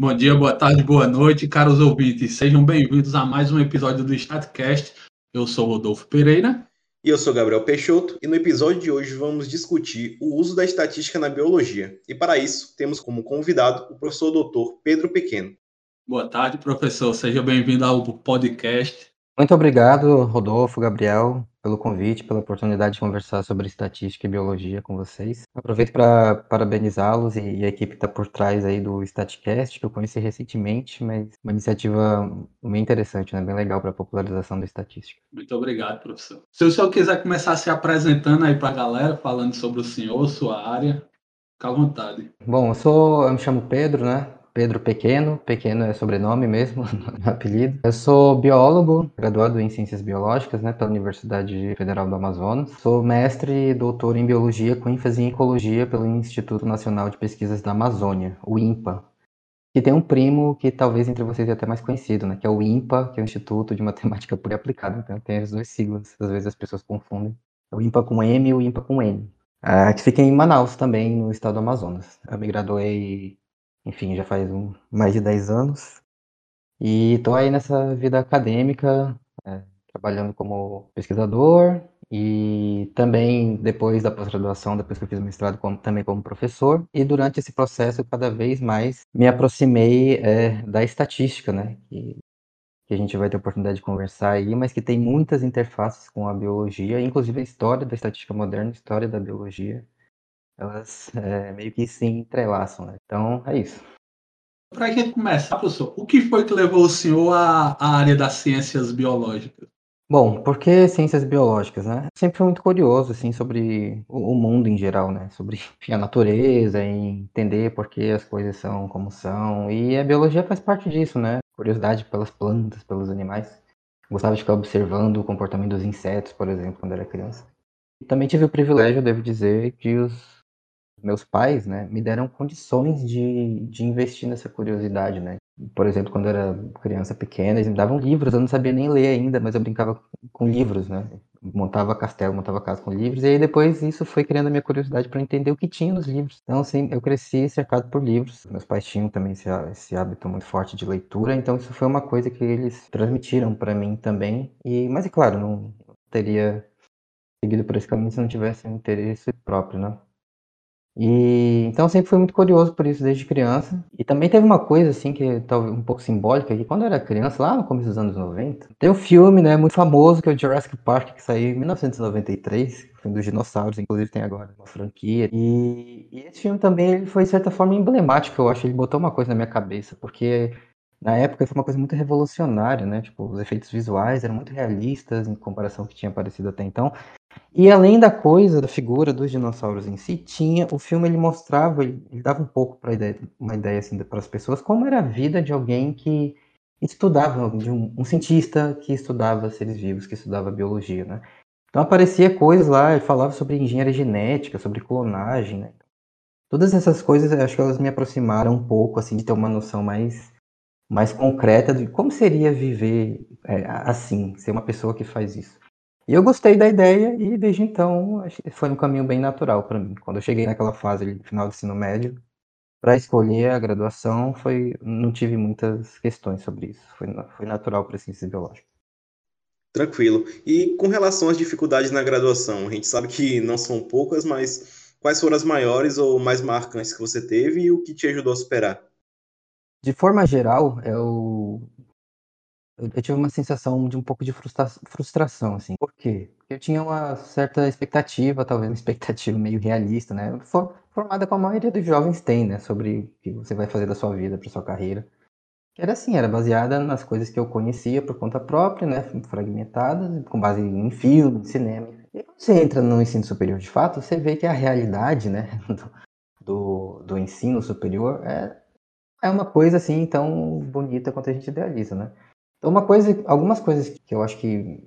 Bom dia, boa tarde, boa noite, caros ouvintes. Sejam bem-vindos a mais um episódio do StatCast. Eu sou Rodolfo Pereira. E eu sou Gabriel Peixoto, e no episódio de hoje vamos discutir o uso da estatística na biologia. E para isso, temos como convidado o professor doutor Pedro Pequeno. Boa tarde, professor. Seja bem-vindo ao podcast. Muito obrigado, Rodolfo, Gabriel, pelo convite, pela oportunidade de conversar sobre estatística e biologia com vocês. Aproveito para parabenizá-los e, e, a equipe que está por trás aí do StatCast, que eu conheci recentemente, mas uma iniciativa bem interessante, né? bem legal para a popularização da estatística. Muito obrigado, professor. Se o senhor quiser começar se apresentando aí para a galera, falando sobre o senhor, sua área, fica à vontade. Bom, eu sou, eu me chamo Pedro, né? Pedro Pequeno, Pequeno é sobrenome mesmo, apelido. Eu sou biólogo, graduado em Ciências Biológicas, né, pela Universidade Federal do Amazonas. Sou mestre e doutor em Biologia com ênfase em Ecologia pelo Instituto Nacional de Pesquisas da Amazônia, o INPA. E tem um primo que talvez entre vocês é até mais conhecido, né, que é o INPA, que é o Instituto de Matemática Pura e Aplicada. Então tem as duas siglas, às vezes as pessoas confundem. O INPA com M e o INPA com N. Ah, que fica em Manaus também, no estado do Amazonas. Eu me graduei enfim, já faz um, mais de 10 anos. E estou aí nessa vida acadêmica, é, trabalhando como pesquisador e também depois da pós-graduação, depois que eu fiz mestrado, como, também como professor. E durante esse processo, cada vez mais me aproximei é, da estatística, né? Que, que a gente vai ter oportunidade de conversar aí, mas que tem muitas interfaces com a biologia, inclusive a história da estatística moderna, a história da biologia elas é, meio que se entrelaçam, né? Então é isso. Para a gente começar, professor, o que foi que levou o senhor à, à área das ciências biológicas? Bom, porque ciências biológicas, né? Sempre fui muito curioso, assim, sobre o, mundo em geral, né? Sobre enfim, a natureza, entender por que as coisas são como são. E a biologia faz parte disso, né? Curiosidade pelas plantas, pelos animais. Gostava de ficar observando o comportamento dos insetos, por exemplo, quando era criança. E também tive o privilégio, devo dizer, de os meus pais, né, me deram condições de, de investir nessa curiosidade, né. Por exemplo, quando eu era criança pequena, eles me davam livros, eu não sabia nem ler ainda, mas eu brincava com livros, né. Montava castelo, montava casa com livros, e aí depois isso foi criando a minha curiosidade para entender o que tinha nos livros. Então, assim, eu cresci cercado por livros. Meus pais tinham também esse, esse hábito muito forte de leitura, então isso foi uma coisa que eles transmitiram para mim também. E, mas, é claro, não teria seguido por esse caminho se não tivesse um interesse próprio, né? E então sempre fui muito curioso por isso desde criança. E também teve uma coisa assim que talvez um pouco simbólica que quando eu era criança, lá no começo dos anos 90, tem um filme, né, muito famoso que é o Jurassic Park que saiu em 1993, filme dos dinossauros, inclusive tem agora uma franquia. E, e esse filme também ele foi de certa forma emblemático, eu acho, ele botou uma coisa na minha cabeça, porque na época foi uma coisa muito revolucionária, né? Tipo, os efeitos visuais eram muito realistas em comparação ao que tinha aparecido até então. E além da coisa, da figura dos dinossauros em si, tinha o filme ele mostrava, ele, ele dava um pouco para uma ideia assim para as pessoas como era a vida de alguém que estudava, de um, um, cientista que estudava seres vivos, que estudava biologia, né? Então aparecia coisas lá, ele falava sobre engenharia genética, sobre clonagem, né? Todas essas coisas, acho que elas me aproximaram um pouco assim de ter uma noção mais mais concreta de como seria viver é, assim, ser uma pessoa que faz isso. E eu gostei da ideia e desde então foi um caminho bem natural para mim. Quando eu cheguei naquela fase final do ensino médio, para escolher a graduação, foi não tive muitas questões sobre isso. Foi, foi natural para ciências biológicas. Tranquilo. E com relação às dificuldades na graduação, a gente sabe que não são poucas, mas quais foram as maiores ou mais marcantes que você teve e o que te ajudou a superar? De forma geral, eu eu tive uma sensação de um pouco de frustra frustração, assim. Por quê? Porque eu tinha uma certa expectativa, talvez uma expectativa meio realista, né? For formada com a maioria dos jovens tem, né? Sobre o que você vai fazer da sua vida, para sua carreira. Era assim, era baseada nas coisas que eu conhecia por conta própria, né? Fragmentadas, com base em filme, em cinema. E quando você entra no ensino superior de fato, você vê que a realidade, né? Do, do ensino superior é, é uma coisa assim tão bonita quanto a gente idealiza, né? Então, uma coisa, algumas coisas que eu acho que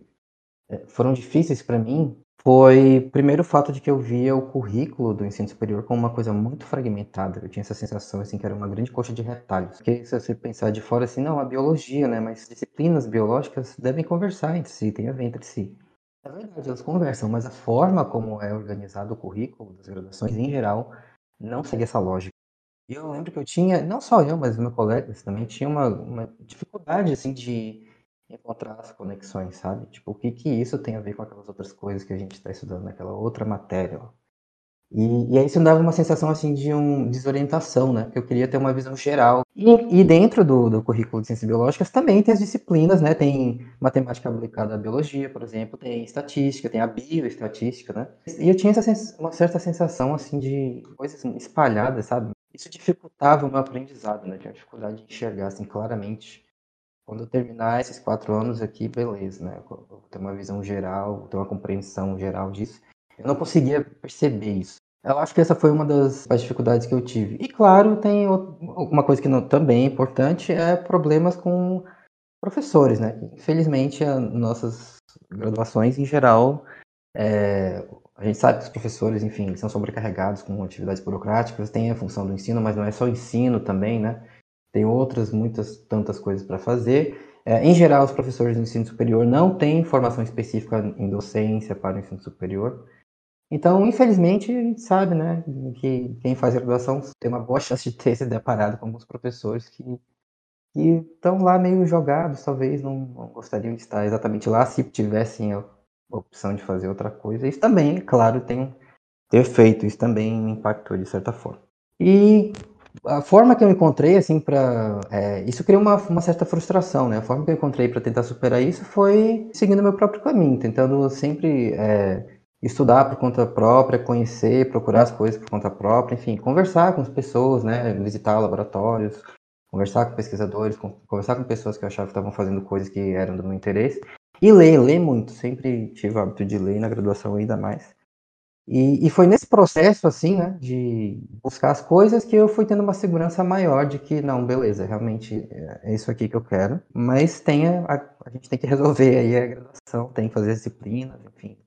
é, foram difíceis para mim foi, primeiro, o fato de que eu via o currículo do ensino superior como uma coisa muito fragmentada. Eu tinha essa sensação, assim, que era uma grande coxa de retalhos. Porque se você pensar de fora, assim, não, a biologia, né, mas disciplinas biológicas devem conversar entre si, tem a ver entre si. É verdade, elas conversam, mas a forma como é organizado o currículo das graduações, em geral, não segue essa lógica. Eu lembro que eu tinha, não só eu, mas meus colegas também, tinha uma, uma dificuldade, assim, de encontrar as conexões, sabe? Tipo, o que que isso tem a ver com aquelas outras coisas que a gente está estudando naquela outra matéria, ó. E, e aí isso me dava uma sensação assim de um desorientação, né? Porque eu queria ter uma visão geral. E, e dentro do, do, currículo de ciências biológicas também tem as disciplinas, né? Tem matemática aplicada à biologia, por exemplo, tem estatística, tem a bioestatística, né? E eu tinha essa, uma certa sensação assim de coisas espalhadas, sabe? Isso dificultava o meu aprendizado, né? Tinha dificuldade de enxergar assim claramente. Quando eu terminar esses quatro anos aqui, beleza, né? Eu ter uma visão geral, ter uma compreensão geral disso. Eu não conseguia perceber isso. Eu acho que essa foi uma das dificuldades que eu tive. E claro, tem uma coisa que não, também é importante, é problemas com professores, né? Infelizmente, as nossas graduações em geral, é, a gente sabe que os professores, enfim, são sobrecarregados com atividades burocráticas, tem a função do ensino, mas não é só ensino também, né? Tem outras, muitas, tantas coisas para fazer. É, em geral, os professores do ensino superior não têm formação específica em docência para o ensino superior. Então, infelizmente, a gente sabe, né, que quem faz graduação tem uma boa chance de ter se deparado com alguns professores que estão lá meio jogados, talvez não, não, gostariam de estar exatamente lá se tivessem opção de fazer outra coisa. Isso também, claro, tem, efeito, isso também me impactou de certa forma. E a forma que eu encontrei, assim, para é, isso criou uma, uma certa frustração, né? A forma que eu encontrei para tentar superar isso foi seguindo meu próprio caminho, tentando sempre é, estudar por conta própria, conhecer, procurar as coisas por conta própria, enfim, conversar com as pessoas, né, visitar laboratórios, conversar com pesquisadores, conversar com pessoas que eu achava que estavam fazendo coisas que eram do meu interesse, e ler, ler muito, sempre tive o hábito de ler na graduação ainda mais. E, e foi nesse processo, assim, né, de buscar as coisas que eu fui tendo uma segurança maior de que, não, beleza, realmente é isso aqui que eu quero, mas tem a, a gente tem que resolver aí a graduação, tem que fazer disciplinas, enfim,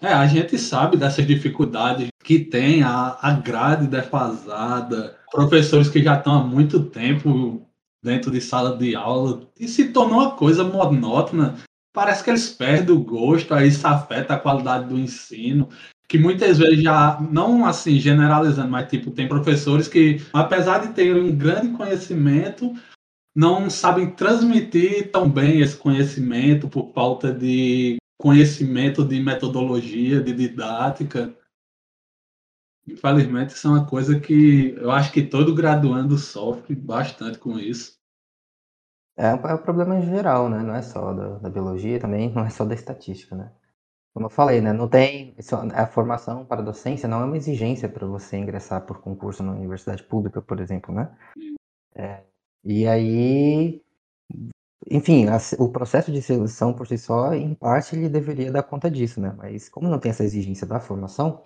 é, a gente sabe dessas dificuldades que tem a, a grade defasada, professores que já estão há muito tempo dentro de sala de aula e se tornou uma coisa monótona. Parece que eles perdem o gosto, aí isso afeta a qualidade do ensino. Que muitas vezes já, não assim generalizando, mas tipo, tem professores que, apesar de terem um grande conhecimento, não sabem transmitir tão bem esse conhecimento por falta de conhecimento de metodologia, de didática. Infelizmente, isso é uma coisa que eu acho que todo graduando sofre bastante com isso. É, é um problema geral, né? Não é só da, da, biologia, também não é só da estatística, né? Como eu falei, né? Não tem a formação para docência não é uma exigência para você ingressar por concurso na universidade pública, por exemplo, né? É, e aí enfim, a, o processo de seleção por si só, em parte, ele deveria dar conta disso, né? Mas como não tem essa exigência da formação,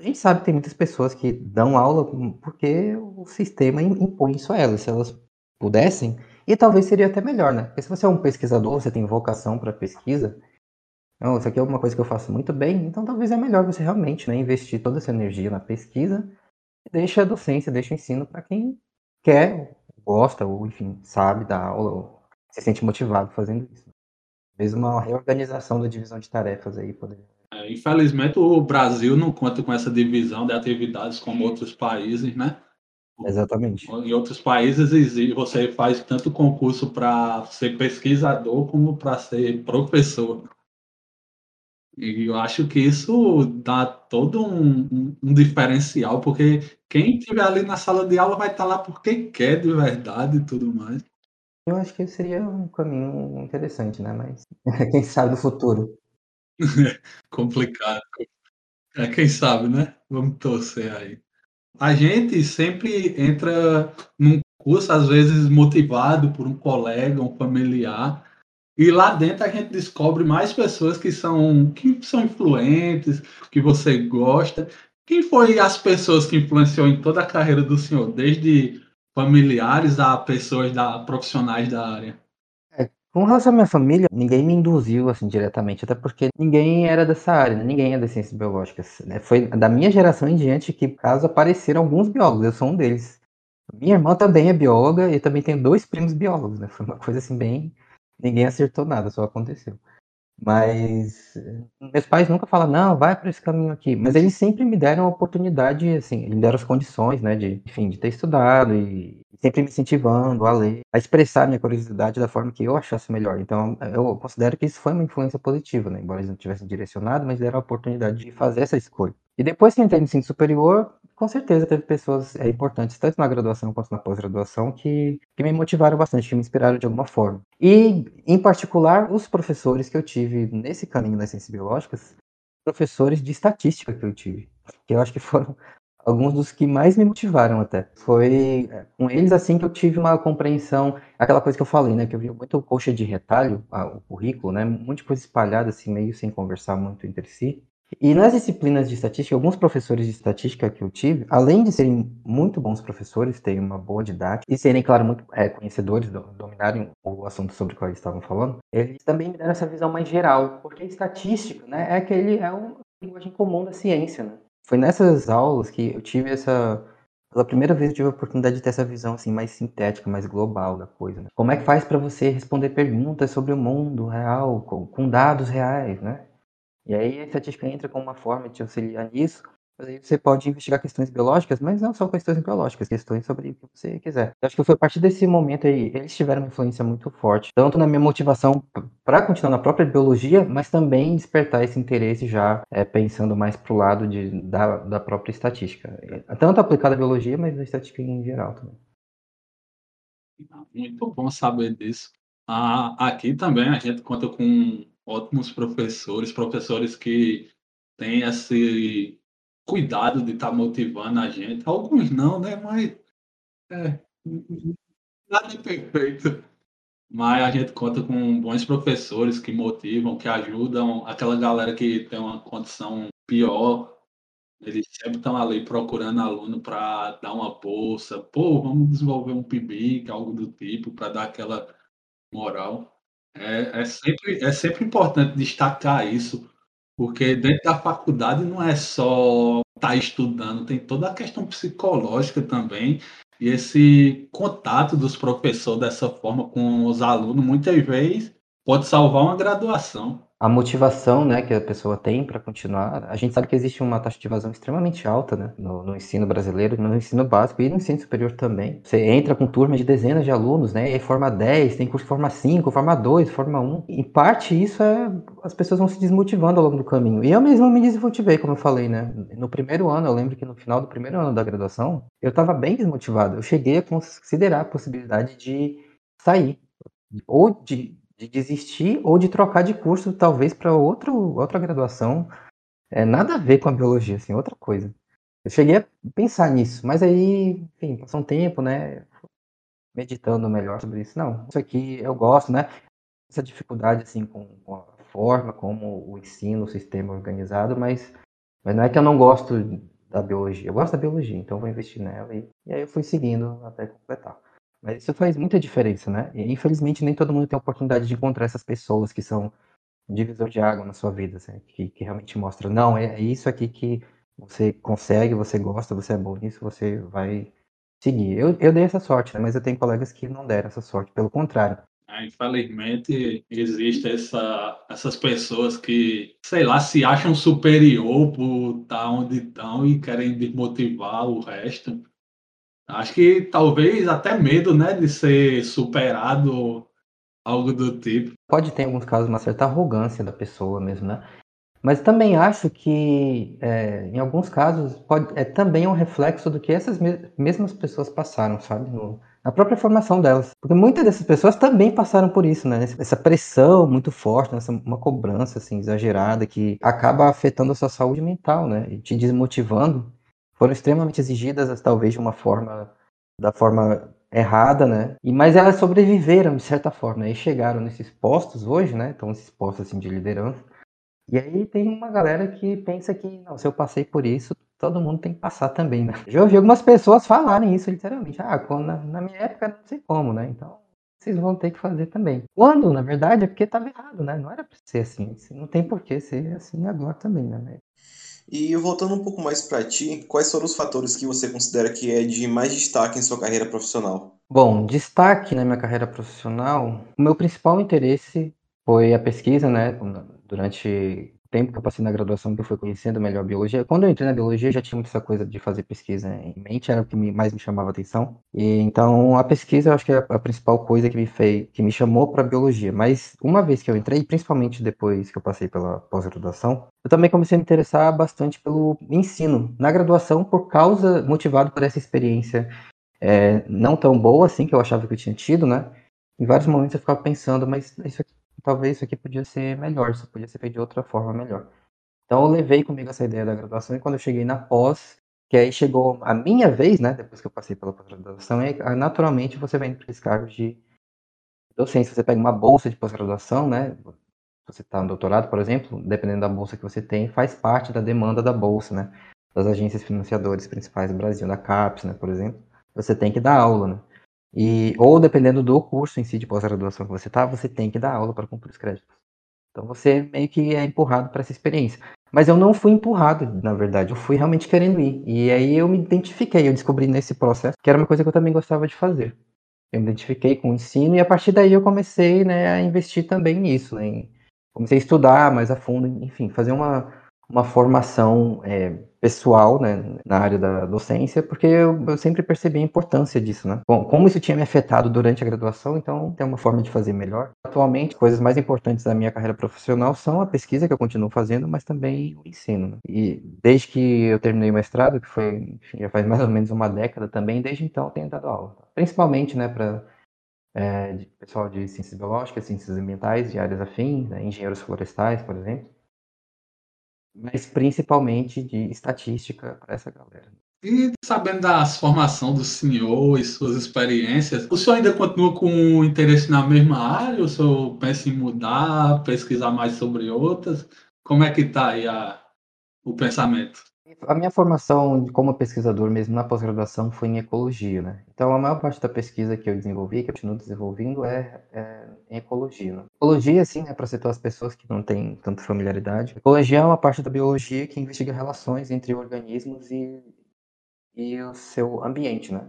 a gente sabe que tem muitas pessoas que dão aula porque o sistema impõe isso a elas. Se elas pudessem, e talvez seria até melhor, né? Porque se você é um pesquisador, você tem vocação para pesquisa, não, isso aqui é uma coisa que eu faço muito bem, então talvez é melhor você realmente né, investir toda essa energia na pesquisa deixa a docência, deixa o ensino para quem quer, gosta, ou enfim, sabe dar aula, se sente motivado fazendo isso. Mesmo uma reorganização da divisão de tarefas aí poderia. É, infelizmente o Brasil não conta com essa divisão de atividades como outros países, né? Exatamente. Em outros países você faz tanto concurso para ser pesquisador como para ser professor. E eu acho que isso dá todo um, um, diferencial, porque quem estiver ali na sala de aula vai estar lá porque quer de verdade e tudo mais. Eu acho que seria um caminho interessante, né, mas quem sabe no futuro. Complicado. É, quem sabe, né? Vamos torcer aí. A gente sempre entra num curso, às vezes motivado por um colega, um familiar, e lá dentro a gente descobre mais pessoas que são que são influentes, que você gosta. Quem foi as pessoas que influenciou em toda a carreira do senhor, desde familiares a pessoas da, profissionais da área? Com relação à minha família, ninguém me induziu assim diretamente, até porque ninguém era dessa área, né? ninguém é das ciências biológicas. Né? Foi da minha geração em diante que, caso apareceram alguns biólogos, eu sou um deles. Minha irmã também é bióloga e também tenho dois primos biólogos, né? Foi uma coisa assim bem. Ninguém acertou nada, só aconteceu. Mas meus pais nunca falam, não, vai para esse caminho aqui. Mas eles sempre me deram a oportunidade, assim, me deram as condições, né, de, enfim, de ter estudado e sempre me incentivando a ler, a expressar minha curiosidade da forma que eu achasse melhor. Então, eu considero que isso foi uma influência positiva, né? Embora eles não tivessem direcionado, mas deram a oportunidade de fazer essa escolha. E depois que entrei no ensino superior, com certeza teve pessoas é, importantes, tanto na graduação quanto na pós-graduação, que, que me motivaram bastante, que me inspiraram de alguma forma. E, em particular, os professores que eu tive nesse caminho das ciências biológicas, professores de estatística que eu tive, que eu acho que foram alguns dos que mais me motivaram até. Foi é, com eles assim que eu tive uma compreensão, aquela coisa que eu falei, né, que eu vi muito coxa de retalho, o currículo, né, de coisa espalhada assim, meio sem conversar muito entre si. E nas disciplinas de estatística, alguns professores de estatística que eu tive, além de serem muito bons professores, terem uma boa didática e serem, claro, muito é, conhecedores, dominarem o assunto sobre o qual eles estavam falando, eles também me deram essa visão mais geral, porque estatística, né, é aquele é uma linguagem comum da ciência, né? Foi nessas aulas que eu tive essa. Pela primeira vez eu tive a oportunidade de ter essa visão assim mais sintética, mais global da coisa. Né? Como é que faz para você responder perguntas sobre o mundo real, com, com dados reais, né? E aí a estatística entra como uma forma de te auxiliar nisso, mas aí você pode investigar questões biológicas, mas não só questões biológicas, questões sobre o que você quiser. Eu acho que foi a partir desse momento aí, eles tiveram uma influência muito forte, tanto na minha motivação para continuar na própria biologia, mas também despertar esse interesse já é, pensando mais para o lado de, da, da própria estatística. Tanto aplicada à biologia, mas na estatística em geral também. Muito bom saber disso. Ah, aqui também a gente conta com ótimos professores, professores que têm esse cuidado de estar tá motivando a gente. Alguns não, né? Mas é, nada é perfeito. Mas a gente conta com bons professores que motivam, que ajudam aquela galera que tem uma condição pior. Eles sempre estão ali procurando aluno para dar uma bolsa. Pô, vamos desenvolver um PIBIC, algo do tipo, para dar aquela moral. É, é, sempre, é sempre importante destacar isso, porque dentro da faculdade não é só estar tá estudando, tem toda a questão psicológica também. E esse contato dos professores dessa forma com os alunos, muitas vezes, pode salvar uma graduação a motivação né, que a pessoa tem para continuar. A gente sabe que existe uma taxa de evasão extremamente alta né, no, no, ensino brasileiro, no ensino básico e no ensino superior também. Você entra com turma de dezenas de alunos, né, e aí forma 10, tem curso que forma 5, forma 2, forma 1. Em parte, isso é. As pessoas vão se desmotivando ao longo do caminho. E eu mesmo me desmotivei, como eu falei, né? No primeiro ano, eu lembro que no final do primeiro ano da graduação, eu estava bem desmotivado. Eu cheguei a considerar a possibilidade de sair. Ou de de desistir ou de trocar de curso, talvez para outra graduação. É, nada a ver com a biologia, assim, outra coisa. Eu cheguei a pensar nisso, mas aí, enfim, passou um tempo, né? Meditando melhor sobre isso. Não, isso aqui eu gosto, né? Essa dificuldade, assim, com, com a forma como o ensino, o sistema é organizado, mas, mas não é que eu não gosto da biologia. Eu gosto da biologia, então vou investir nela. E, e aí eu fui seguindo até completar. Mas isso faz muita diferença, né? E infelizmente nem todo mundo tem a oportunidade de encontrar essas pessoas que são um divisor de água na sua vida, assim, que, que realmente mostram, não, é, é isso aqui que você consegue, você gosta, você é bom nisso, você vai seguir. Eu, eu dei essa sorte, né? mas eu tenho colegas que não deram essa sorte, pelo contrário. Ah, infelizmente, existe essa, essas pessoas que, sei lá, se acham superior por estar onde estão e querem desmotivar o resto. Acho que talvez até medo, né, de ser superado, algo do tipo. Pode ter, em alguns casos, uma certa arrogância da pessoa mesmo, né? Mas também acho que, é, em alguns casos, pode, é também um reflexo do que essas mesmas pessoas passaram, sabe? No, na própria formação delas. Porque muitas dessas pessoas também passaram por isso, né? Essa pressão muito forte, essa, uma cobrança assim, exagerada que acaba afetando a sua saúde mental, né? E te desmotivando foram extremamente exigidas, talvez de uma forma, da forma errada, né? E, mas elas sobreviveram de certa forma, né? e chegaram nesses postos hoje, né? Então, esses postos assim, de liderança. E aí tem uma galera que pensa que, não, se eu passei por isso, todo mundo tem que passar também, né? Já ouvi algumas pessoas falarem isso literalmente. Ah, quando, na, na minha época não sei como, né? Então, vocês vão ter que fazer também. Quando, na verdade, é porque estava errado, né? Não era para ser assim. Não tem por que ser assim agora também, né? E voltando um pouco mais para ti, quais foram os fatores que você considera que é de mais destaque em sua carreira profissional? Bom, destaque na minha carreira profissional, o meu principal interesse foi a pesquisa, né? Durante tempo que eu passei na graduação que eu fui conhecendo melhor a biologia. Quando eu entrei na biologia, já tinha muito essa coisa de fazer pesquisa em mente, era o que mais me chamava atenção. E então a pesquisa, eu acho que é a principal coisa que me fez, que me chamou para biologia. Mas uma vez que eu entrei, principalmente depois que eu passei pela pós-graduação, eu também comecei a me interessar bastante pelo ensino na graduação por causa motivado por essa experiência é, não tão boa assim que eu achava que eu tinha tido, né? Em vários momentos eu ficava pensando, mas isso aqui talvez isso aqui podia ser melhor, isso podia ser feito de outra forma melhor. Então eu levei comigo essa ideia da graduação e quando eu cheguei na pós, que aí chegou a minha vez, né, depois que eu passei pela pós-graduação, naturalmente você vai para esse cargo de docência. Você pega uma bolsa de pós-graduação, né, você está no doutorado, por exemplo, dependendo da bolsa que você tem, faz parte da demanda da bolsa, né, das agências financiadoras principais do Brasil, da CAPES, né, por exemplo, você tem que dar aula, né. E, ou dependendo do curso em si de pós-graduação que você está, você tem que dar aula para cumprir os créditos. Então você meio que é empurrado para essa experiência. Mas eu não fui empurrado, na verdade, eu fui realmente querendo ir. E aí eu me identifiquei, eu descobri nesse processo que era uma coisa que eu também gostava de fazer. Eu me identifiquei com o ensino e a partir daí eu comecei né, a investir também nisso. Né? Comecei a estudar mais a fundo, enfim, fazer uma, uma formação é, pessoal né, na área da docência, porque eu, eu, sempre percebi a importância disso, né? Bom, como isso tinha me afetado durante a graduação, então tem uma forma de fazer melhor. Atualmente, coisas mais importantes da minha carreira profissional são a pesquisa que eu continuo fazendo, mas também o ensino. Né? E desde que eu terminei o mestrado, que foi, enfim, já faz mais ou menos uma década também, desde então tenho dado aula. Principalmente, né, para é, pessoal de ciências biológicas, ciências ambientais, de áreas afins, né, engenheiros florestais, por exemplo mas principalmente de estatística para essa galera. E sabendo da formação do senhor e suas experiências, o senhor ainda continua com interesse na mesma área? O senhor pensa em mudar, pesquisar mais sobre outras? Como é que está aí a, o pensamento? A minha formação como pesquisador mesmo na pós-graduação foi em ecologia, né? Então a maior parte da pesquisa que eu desenvolvi, que eu continuo desenvolvendo, é, é em ecologia. Né? Ecologia, assim, é para situar as pessoas que não têm tanta familiaridade. Ecologia é uma parte da biologia que investiga relações entre organismos e, e o seu ambiente, né?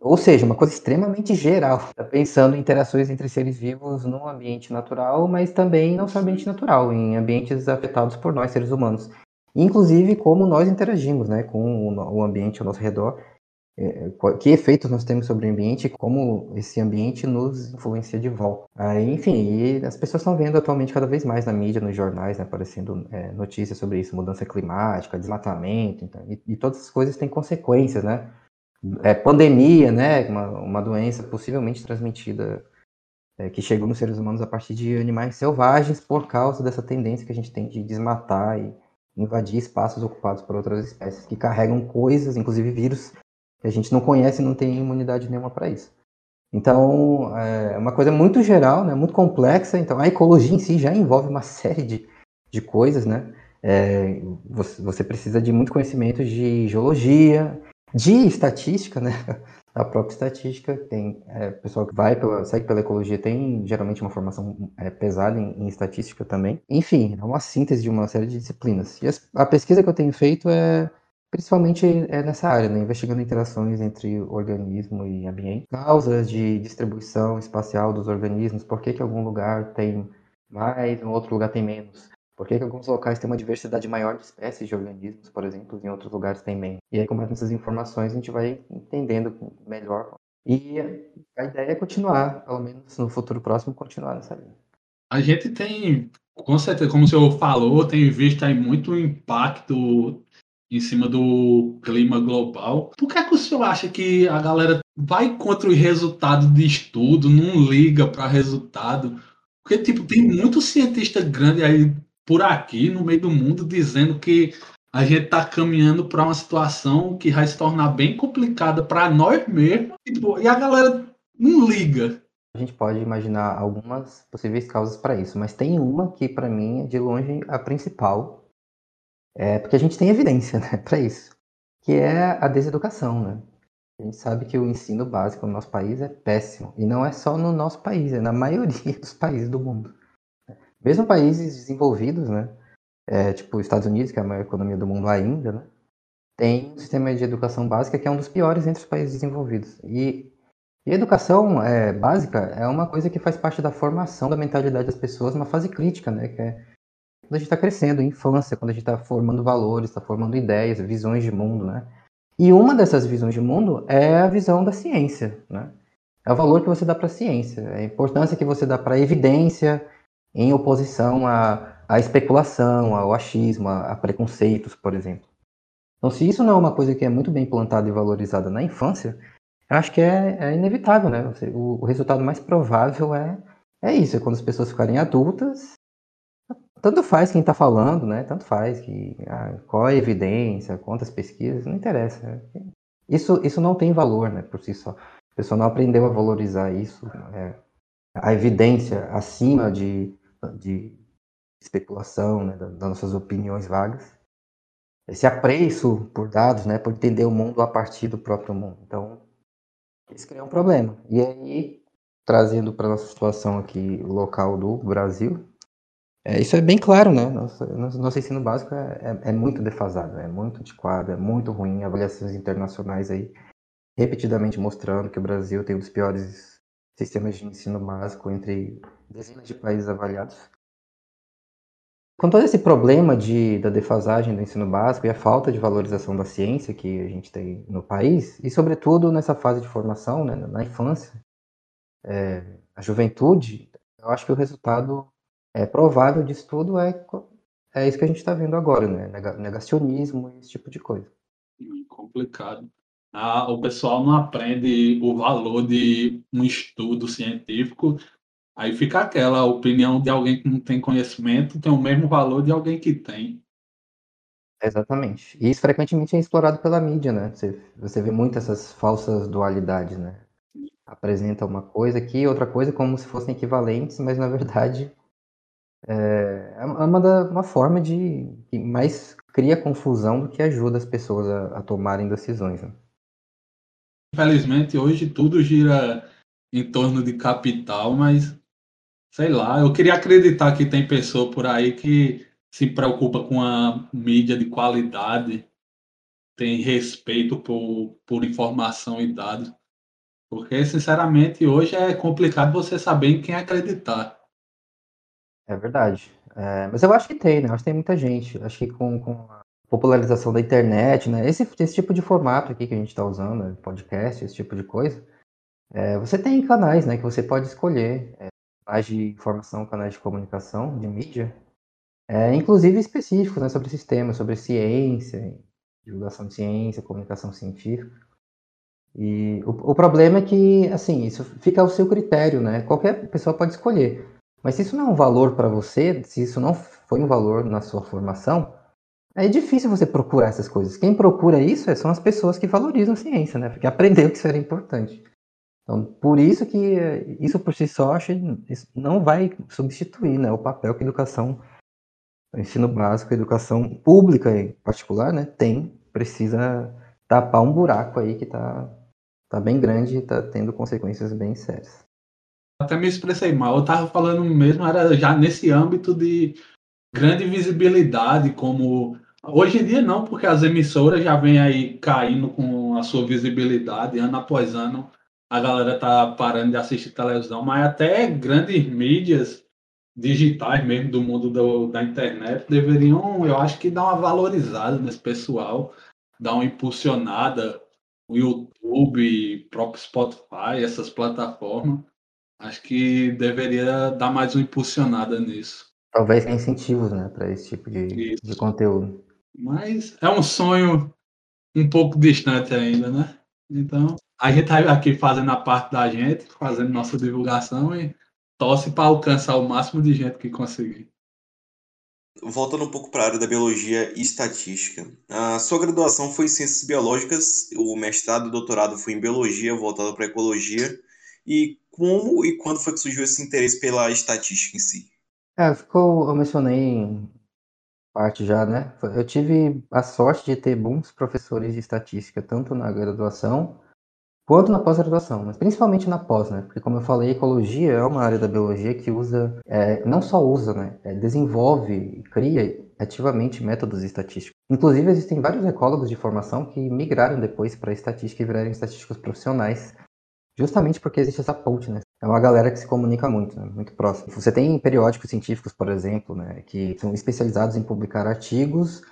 Ou seja, uma coisa extremamente geral. Está pensando em interações entre seres vivos num ambiente natural, mas também não só ambiente natural, em ambientes afetados por nós, seres humanos. Inclusive como nós interagimos né, com o ambiente ao nosso redor, é, que efeitos nós temos sobre o ambiente e como esse ambiente nos influencia de volta. Aí, enfim, as pessoas estão vendo atualmente cada vez mais na mídia, nos jornais, né, aparecendo é, notícias sobre isso, mudança climática, desmatamento, então, e, e, todas essas coisas têm consequências, né? É, pandemia, né, uma, uma doença possivelmente transmitida é, que chegou nos seres humanos a partir de animais selvagens por causa dessa tendência que a gente tem de desmatar e invadir espaços ocupados por outras espécies que carregam coisas, inclusive vírus, que a gente não conhece e não tem imunidade nenhuma para isso. Então, é uma coisa muito geral, né, muito complexa. Então, a ecologia em si já envolve uma série de, de coisas, né? É, você, você, precisa de muito conhecimento de geologia, de estatística, né? A própria estatística tem é, pessoal que vai pela, segue pela ecologia tem geralmente uma formação é, pesada em, em, estatística também. Enfim, é uma síntese de uma série de disciplinas. E as, a pesquisa que eu tenho feito é principalmente é nessa área, né? investigando interações entre organismo e ambiente, causas de distribuição espacial dos organismos, por que, que algum lugar tem mais, em outro lugar tem menos. Por que, que alguns locais têm uma diversidade maior de espécies de organismos, por exemplo, e em outros lugares tem menos? E aí, com essas informações, a gente vai entendendo melhor. E a ideia é continuar, pelo menos no futuro próximo, continuar nessa linha. A gente tem, com certeza, como o senhor falou, tem visto aí muito impacto em cima do clima global. Por que, é que o senhor acha que a galera vai contra o resultado de estudo, não liga para resultado? Porque, tipo, tem muito cientista grande aí por aqui, no meio do mundo, dizendo que a gente está caminhando para uma situação que vai se tornar bem complicada para nós mesmos, e, a galera não liga. A gente pode imaginar algumas possíveis causas para isso, mas tem uma que, para mim, é de longe a principal, é porque a gente tem evidência né, para isso, que é a deseducação. Né? A gente sabe que o ensino básico no nosso país é péssimo, e não é só no nosso país, é na maioria dos países do mundo. Mesmo países desenvolvidos, né? É, tipo os Estados Unidos, que é a maior economia do mundo ainda, né? Tem um sistema de educação básica que é um dos piores entre os países desenvolvidos. E E educação é, básica é uma coisa que faz parte da formação da mentalidade das pessoas numa fase crítica, né? Que é quando a gente está crescendo, infância, quando a gente está formando valores, está formando ideias, visões de mundo, né? E uma dessas visões de mundo é a visão da ciência, né? É o valor que você dá para a ciência, é a importância que você dá para a evidência em oposição à, à especulação, ao achismo, a, a preconceitos, por exemplo. Então, se isso não é uma coisa que é muito bem plantada e valorizada na infância, eu acho que é, é inevitável, né? O, o, resultado mais provável é, é isso, é quando as pessoas ficarem adultas, tanto faz quem está falando, né? Tanto faz que ah, qual a evidência, quantas pesquisas, não interessa. Isso, isso não tem valor, né? Por si só. A pessoa não aprendeu a valorizar isso. É, a evidência acima de, de especulação, né? das nossas opiniões vagas. Esse apreço por dados, né? Por entender o mundo a partir do próprio mundo. Então, isso cria um problema. E aí, trazendo para nossa situação aqui local do Brasil, é, isso é bem claro, né? Nosso, nosso ensino básico é, é, é, muito defasado, é muito antiquado, é muito ruim. Avaliações internacionais aí repetidamente mostrando que o Brasil tem um dos piores sistemas de ensino básico entre dezenas de países avaliados. Com todo esse problema de, da defasagem do ensino básico e a falta de valorização da ciência que a gente tem no país, e sobretudo nessa fase de formação, né, na infância, é, a juventude, eu acho que o resultado é, provável disso tudo é, é isso que a gente está vendo agora, né? Negacionismo e esse tipo de coisa. Complicado. O pessoal não aprende o valor de um estudo científico Aí fica aquela opinião de alguém que não tem conhecimento tem o mesmo valor de alguém que tem. Exatamente. E isso frequentemente é explorado pela mídia, né? Você, você vê muito essas falsas dualidades, né? Apresenta uma coisa aqui, outra coisa, como se fossem equivalentes, mas na verdade é, é uma, da, uma forma de que mais cria confusão do que ajuda as pessoas a, a tomarem decisões. Né? Infelizmente, hoje tudo gira em torno de capital, mas sei lá, eu queria acreditar que tem pessoa por aí que se preocupa com a mídia de qualidade, tem respeito por, por informação e dados. Porque, sinceramente, hoje é complicado você saber em quem acreditar. É verdade. É, mas eu acho que tem, né? Eu acho que tem muita gente. Acho que com, com popularização da internet, né? Esse, esse tipo de formato aqui que a gente está usando, podcast, esse tipo de coisa, é, você tem canais, né? Que você pode escolher. É, canais de informação, canais de comunicação, de mídia, é, inclusive específicos né, sobre sistemas, sobre ciência, divulgação de ciência, comunicação científica. E o, o, problema é que, assim, isso fica ao seu critério, né? Qualquer pessoa pode escolher. Mas se isso não é um valor para você, se isso não foi um valor na sua formação, é difícil você procurar essas coisas. Quem procura isso são as pessoas que valorizam a ciência, né? Porque aprendeu que isso era importante. Então, por isso que isso por si só acho, não vai substituir né, o papel que a educação, ensino básico, a educação pública em particular, né, tem, precisa tapar um buraco aí que está tá bem grande e está tendo consequências bem sérias. Até me expressei mal, eu estava falando mesmo, era já nesse âmbito de grande visibilidade, como Hoje em dia não, porque as emissoras já vêm aí caindo com a sua visibilidade ano após ano a galera tá parando de assistir televisão, mas até grandes mídias digitais mesmo do mundo do, da internet deveriam, eu acho que dar uma valorizada nesse pessoal, dar uma impulsionada, o YouTube, próprio Spotify, essas plataformas, acho que deveria dar mais uma impulsionada nisso. Talvez incentivos, né, para esse tipo de, de conteúdo. Mas é um sonho um pouco distante ainda, né? Então, a gente está aqui fazendo a parte da gente, fazendo nossa divulgação e torce para alcançar o máximo de gente que conseguir. Voltando um pouco para a área da biologia e estatística. A sua graduação foi em ciências biológicas, o mestrado e doutorado foi em biologia, voltado para ecologia. E como e quando foi que surgiu esse interesse pela estatística em si? É, ficou, eu mencionei em parte já, né? Eu tive a sorte de ter bons professores de estatística, tanto na graduação quanto na pós-graduação, mas principalmente na pós, né? Porque como eu falei, ecologia é uma área da biologia que usa, é, não só usa, né? É, desenvolve e cria ativamente métodos estatísticos. Inclusive existem vários ecólogos de formação que migraram depois para estatística e viraram estatísticos profissionais, justamente porque existe essa ponte, né? É uma galera que se comunica muito, né? muito próximo. Você tem periódicos científicos, por exemplo, né, que são especializados em publicar artigos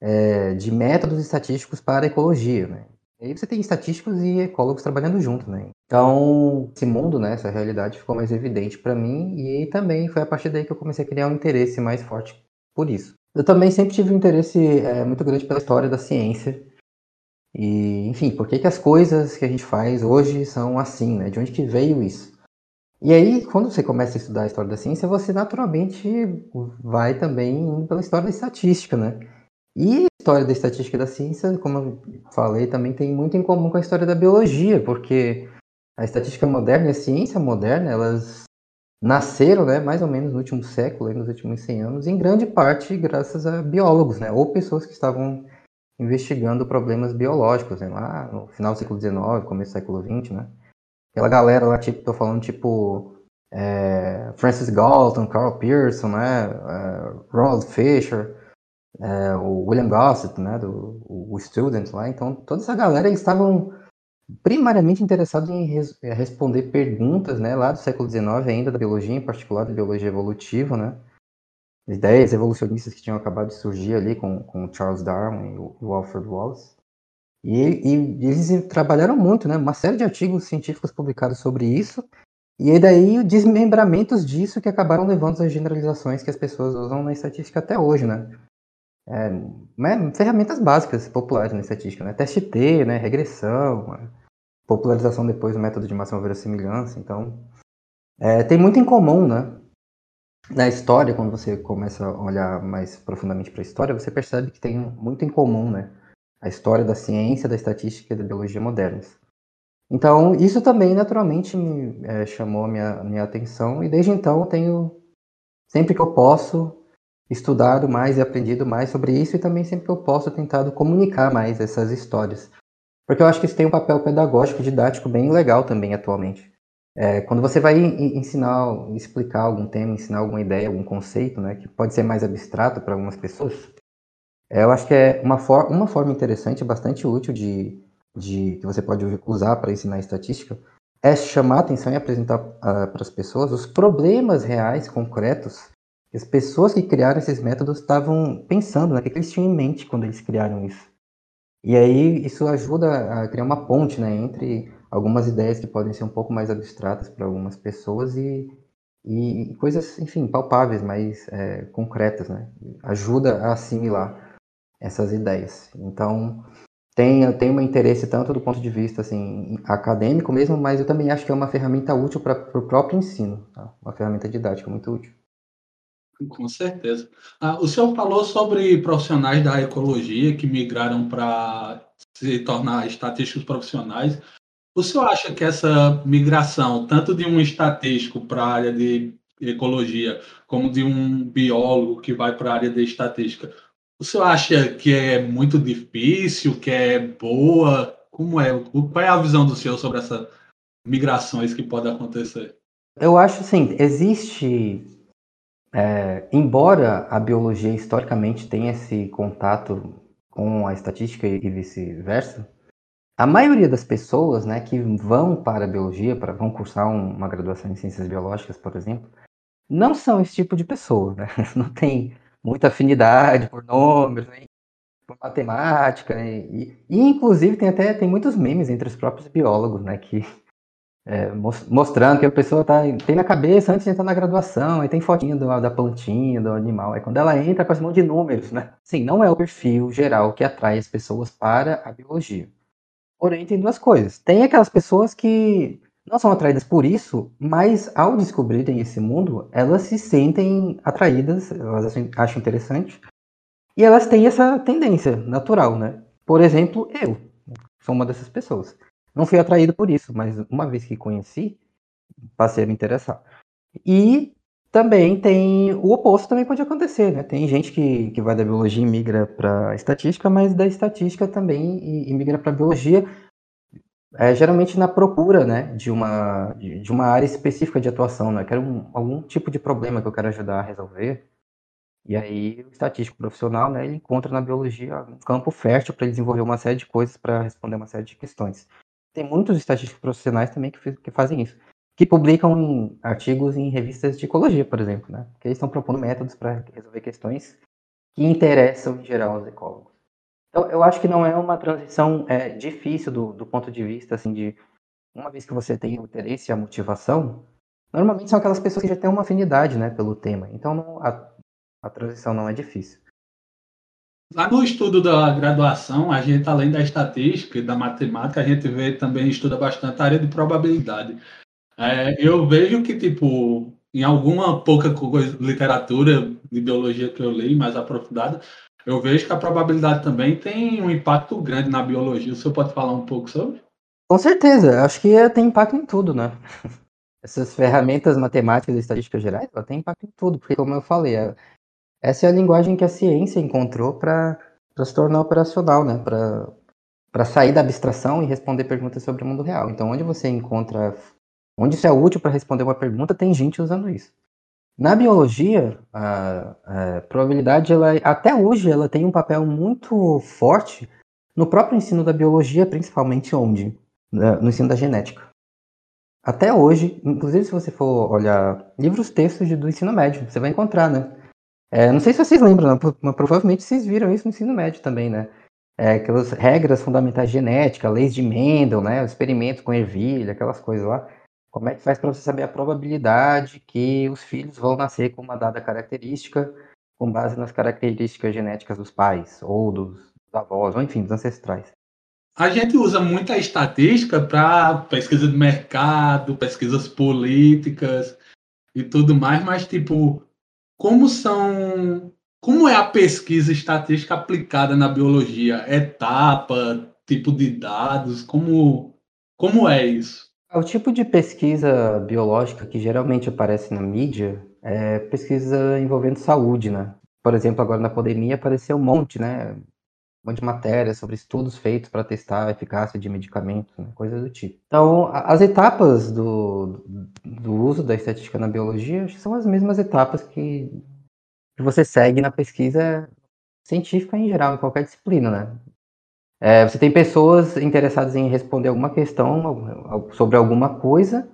é, de métodos estatísticos para ecologia, né? E aí você tem estatísticos e ecólogos trabalhando junto, né? Então, esse mundo, né, essa realidade ficou mais evidente para mim e também foi a partir daí que eu comecei a criar um interesse mais forte por isso. Eu também sempre tive um interesse é, muito grande pela história da ciência e, enfim, por que, que as coisas que a gente faz hoje são assim, né? De onde que veio isso? E aí, quando você começa a estudar a história da ciência, você naturalmente vai também pela história da estatística, né? E a história da estatística e da ciência, como eu falei, também tem muito em comum com a história da biologia, porque a estatística moderna e a ciência moderna, elas nasceram, né, mais ou menos no último século, nos últimos 100 anos, em grande parte graças a biólogos, né, ou pessoas que estavam investigando problemas biológicos, né, lá no final do século XIX, começo do século XX, né. Aquela galera lá, tipo, tô falando, tipo, é, Francis Galton, Carl Pearson, né, é, Ronald Fisher, é, o William Gossett, né, do, o Student lá, então toda essa galera eles estavam primariamente interessados em res, é, responder perguntas, né, lá do século XIX ainda da biologia, em particular da biologia evolutiva, né, ideias evolucionistas que tinham acabado de surgir ali com, com Charles Darwin e o, Alfred Wallace. E, e, eles trabalharam muito, né, uma série de artigos científicos publicados sobre isso, e daí desmembramentos disso que acabaram levando às generalizações que as pessoas usam na estatística até hoje, né é, né, ferramentas básicas populares na estatística, né? Teste T, né? regressão, popularização depois do método de máxima verossimilhança. Então, é, tem muito em comum, né? Na história, quando você começa a olhar mais profundamente para a história, você percebe que tem muito em comum, né? A história da ciência, da estatística e da biologia modernas. Então, isso também naturalmente me é, chamou a minha, minha atenção e desde então eu tenho, sempre que eu posso, estudado mais e aprendido mais sobre isso e também sempre que eu posso tentado comunicar mais essas histórias. Porque eu acho que isso tem um papel pedagógico, didático bem legal também atualmente. É, quando você vai ensinar, explicar algum tema, ensinar alguma ideia, algum conceito, né, que pode ser mais abstrato para algumas pessoas, é, eu acho que é uma, for uma forma interessante, bastante útil de, de que você pode usar para ensinar estatística, é chamar a atenção e apresentar uh, para as pessoas os problemas reais, concretos, as pessoas que criaram esses métodos estavam pensando, né? O que eles tinham em mente quando eles criaram isso. E aí isso ajuda a criar uma ponte, né? Entre algumas ideias que podem ser um pouco mais abstratas para algumas pessoas e, e coisas, enfim, palpáveis, mais é, concretas, né? Ajuda a assimilar essas ideias. Então, tem, eu tenho um interesse tanto do ponto de vista assim, acadêmico mesmo, mas eu também acho que é uma ferramenta útil para o próprio ensino, tá? uma ferramenta didática muito útil. Com certeza. Ah, o senhor falou sobre profissionais da ecologia que migraram para se tornar estatísticos profissionais. O senhor acha que essa migração, tanto de um estatístico para a área de ecologia, como de um biólogo que vai para a área de estatística, o senhor acha que é muito difícil, que é boa? Como é? Qual é a visão do senhor sobre essas migrações que podem acontecer? Eu acho assim, existe é, embora a biologia historicamente tenha esse contato com a estatística e vice-versa, a maioria das pessoas né, que vão para a biologia, para, vão cursar uma graduação em ciências biológicas, por exemplo, não são esse tipo de pessoa, né? não tem muita afinidade por números, por matemática, né? e, e, inclusive tem até tem muitos memes entre os próprios biólogos, né, que é, mostrando que a pessoa tá, tem na cabeça antes de entrar na graduação, aí tem fotinho do, da plantinha, do animal. Aí quando ela entra, aparece um monte de números, né? Sim, não é o perfil geral que atrai as pessoas para a biologia. Porém, tem duas coisas. Tem aquelas pessoas que não são atraídas por isso, mas ao descobrirem esse mundo, elas se sentem atraídas, elas acham interessante, e elas têm essa tendência natural, né? Por exemplo, eu sou uma dessas pessoas. Não fui atraído por isso, mas uma vez que conheci, passei a me interessar. E também tem o oposto também pode acontecer, né? Tem gente que, que vai da biologia e migra para estatística, mas da estatística também e, e migra para biologia, é, geralmente na procura, né, de uma de, uma área específica de atuação, né? Quero um, algum tipo de problema que eu quero ajudar a resolver. E aí o estatístico profissional, né, ele encontra na biologia um campo fértil para desenvolver uma série de coisas para responder uma série de questões. tem muitos estatísticos profissionais também que, que fazem isso, que publicam artigos em revistas de ecologia, por exemplo, né? Que eles estão propondo métodos para resolver questões que interessam em geral aos ecólogos. Então, eu acho que não é uma transição é, difícil do, do ponto de vista assim de uma vez que você tem o interesse e a motivação, normalmente são aquelas pessoas que já têm uma afinidade, né, pelo tema. Então, não, a, a transição não é difícil. Lá no estudo da graduação, a gente, além da estatística e da matemática, a gente vê também estuda bastante a área de probabilidade. É, eu vejo que, tipo, em alguma pouca coisa, literatura de biologia que eu li mais aprofundada, eu vejo que a probabilidade também tem um impacto grande na biologia. O senhor pode falar um pouco sobre? Com certeza, acho que tem impacto em tudo, né? Essas ferramentas matemáticas e estatísticas gerais, ela tem impacto em tudo, porque como eu falei, essa é a linguagem que a ciência encontrou para se tornar operacional, né? Para sair da abstração e responder perguntas sobre o mundo real. Então, onde você encontra, onde isso é útil para responder uma pergunta, tem gente usando isso. Na biologia, a, a probabilidade, ela, até hoje, ela tem um papel muito forte no próprio ensino da biologia, principalmente onde? No ensino da genética. Até hoje, inclusive se você for olhar livros, textos do ensino médio, você vai encontrar, né? É, não sei se vocês lembram, mas provavelmente vocês viram isso no ensino médio também, né? É, aquelas regras fundamentais de genética, leis de Mendel, né? Experimentos com ervilha, aquelas coisas lá. Como é que faz para você saber a probabilidade que os filhos vão nascer com uma dada característica com base nas características genéticas dos pais, ou dos avós, ou enfim, dos ancestrais? A gente usa muita estatística para pesquisa de mercado, pesquisas políticas e tudo mais, mas tipo, como são. Como é a pesquisa estatística aplicada na biologia? Etapa, tipo de dados, como, como é isso? O tipo de pesquisa biológica que geralmente aparece na mídia é pesquisa envolvendo saúde, né? Por exemplo, agora na pandemia apareceu um monte, né? Um monte de matéria sobre estudos feitos para testar a eficácia de medicamentos, né? coisas do tipo. Então, as etapas do, do uso da estatística na biologia são as mesmas etapas que, que você segue na pesquisa científica em geral, em qualquer disciplina, né? É, você tem pessoas interessadas em responder alguma questão sobre alguma coisa.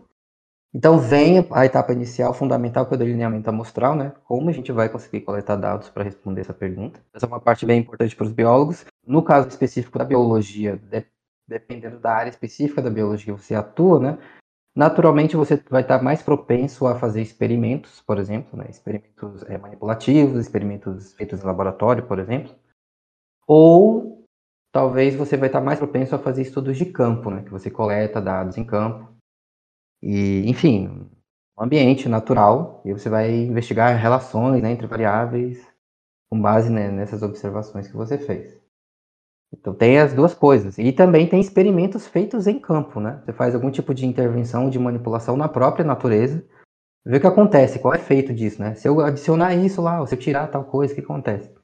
Então vem a etapa inicial fundamental que é o delineamento amostral, né? Como a gente vai conseguir coletar dados para responder essa pergunta. Essa é uma parte bem importante para os biólogos. No caso específico da biologia, de, dependendo da área específica da biologia que você atua, né? Naturalmente você vai estar mais propenso a fazer experimentos, por exemplo, né? experimentos é, manipulativos, experimentos feitos em laboratório, por exemplo, ou talvez você vai estar mais propenso a fazer estudos de campo, né? Que você coleta dados em campo. E, enfim, um ambiente natural, e você vai investigar relações né, entre variáveis com base né, nessas observações que você fez. Então tem as duas coisas. E também tem experimentos feitos em campo, né? Você faz algum tipo de intervenção, de manipulação na própria natureza, vê o que acontece, qual é o efeito disso, né? Se eu adicionar isso lá, ou se eu tirar tal coisa, o que acontece?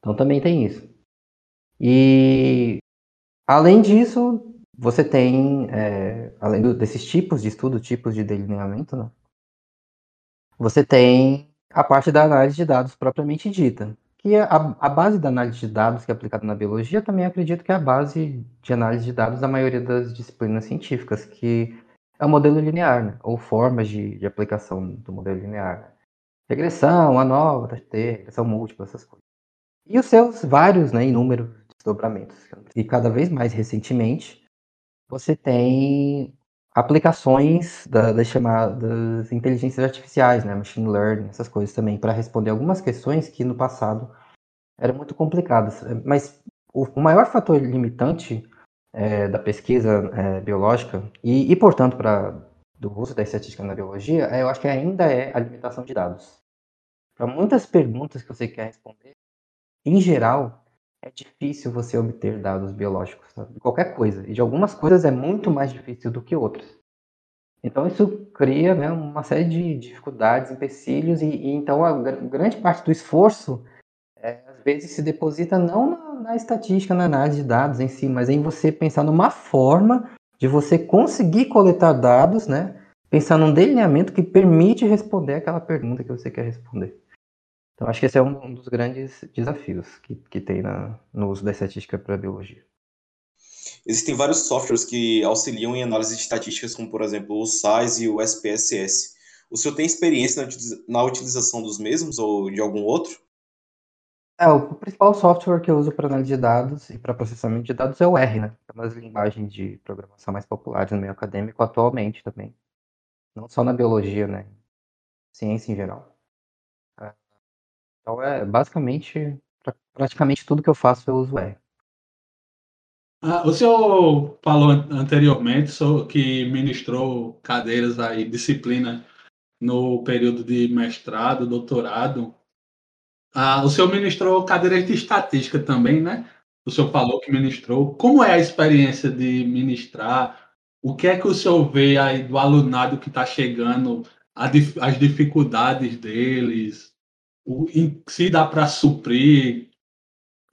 Então também tem isso. E além disso, você tem, é, além do, desses tipos de estudo, tipos de delineamento, né? você tem a parte da análise de dados propriamente dita. Que é a, a base da análise de dados que é aplicada na biologia também acredito que é a base de análise de dados da maioria das disciplinas científicas, que é o modelo linear, né? ou formas de, de aplicação do modelo linear. Né? Regressão, ANOVA, TT, regressão múltipla, essas coisas. E os seus vários, né, inúmeros desdobramentos. E cada vez mais recentemente, você tem aplicações da, das chamadas inteligências artificiais, né, machine learning, essas coisas também, para responder algumas questões que no passado eram muito complicadas. Mas o, maior fator limitante é, da pesquisa é, biológica e, e portanto, para do uso da estatística na biologia, é, eu acho que ainda é a limitação de dados. Para muitas perguntas que você quer responder, em geral, é difícil você obter dados biológicos de qualquer coisa. E de algumas coisas é muito mais difícil do que outras. Então isso cria né, uma série de dificuldades, empecilhos, e, e então a grande parte do esforço é, às vezes se deposita não na, na, estatística, na análise de dados em si, mas em você pensar numa forma de você conseguir coletar dados, né? Pensar num delineamento que permite responder aquela pergunta que você quer responder. Então, acho que esse é um, dos grandes desafios que, que tem na, no uso da estatística para a biologia. Existem vários softwares que auxiliam em análise de estatísticas, como por exemplo o SAS e o SPSS. O senhor tem experiência na utilização dos mesmos ou de algum outro? É, o principal software que eu uso para análise de dados e para processamento de dados é o R, né? É uma das linguagens de programação mais populares no meio acadêmico atualmente também. Não só na biologia, né? Ciência em geral. Então é basicamente, praticamente tudo que eu faço eu uso R. Ah, o senhor falou anteriormente que ministrou cadeiras aí, disciplina no período de mestrado, doutorado. Ah, o senhor ministrou cadeiras de estatística também, né? O senhor falou que ministrou. Como é a experiência de ministrar? O que é que o senhor vê aí do alunado que está chegando, as dificuldades deles? O, se dá para suprir?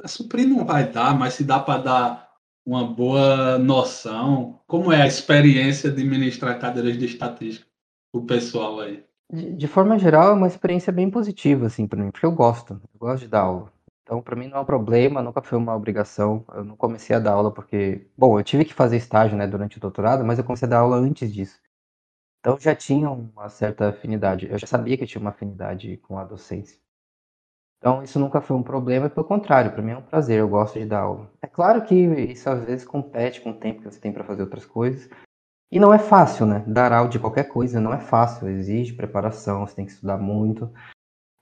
Suprir não vai dar, mas se dá para dar uma boa noção. Como é a experiência de ministrar cadeiras de estatística? o pessoal aí? De, de forma geral, é uma experiência bem positiva, assim, para mim, porque eu gosto, eu gosto de dar aula. Então, para mim não é um problema, nunca foi uma obrigação. Eu não comecei a dar aula porque, bom, eu tive que fazer estágio, né, durante o doutorado, mas eu comecei a dar aula antes disso. Então, já tinha uma certa afinidade. Eu já sabia que eu tinha uma afinidade com a docência. Então, isso nunca foi um problema, pelo contrário, para mim é um prazer, eu gosto de dar aula. É claro que isso às vezes compete com o tempo que você tem para fazer outras coisas, e não é fácil, né? Dar aula de qualquer coisa não é fácil, exige preparação, você tem que estudar muito.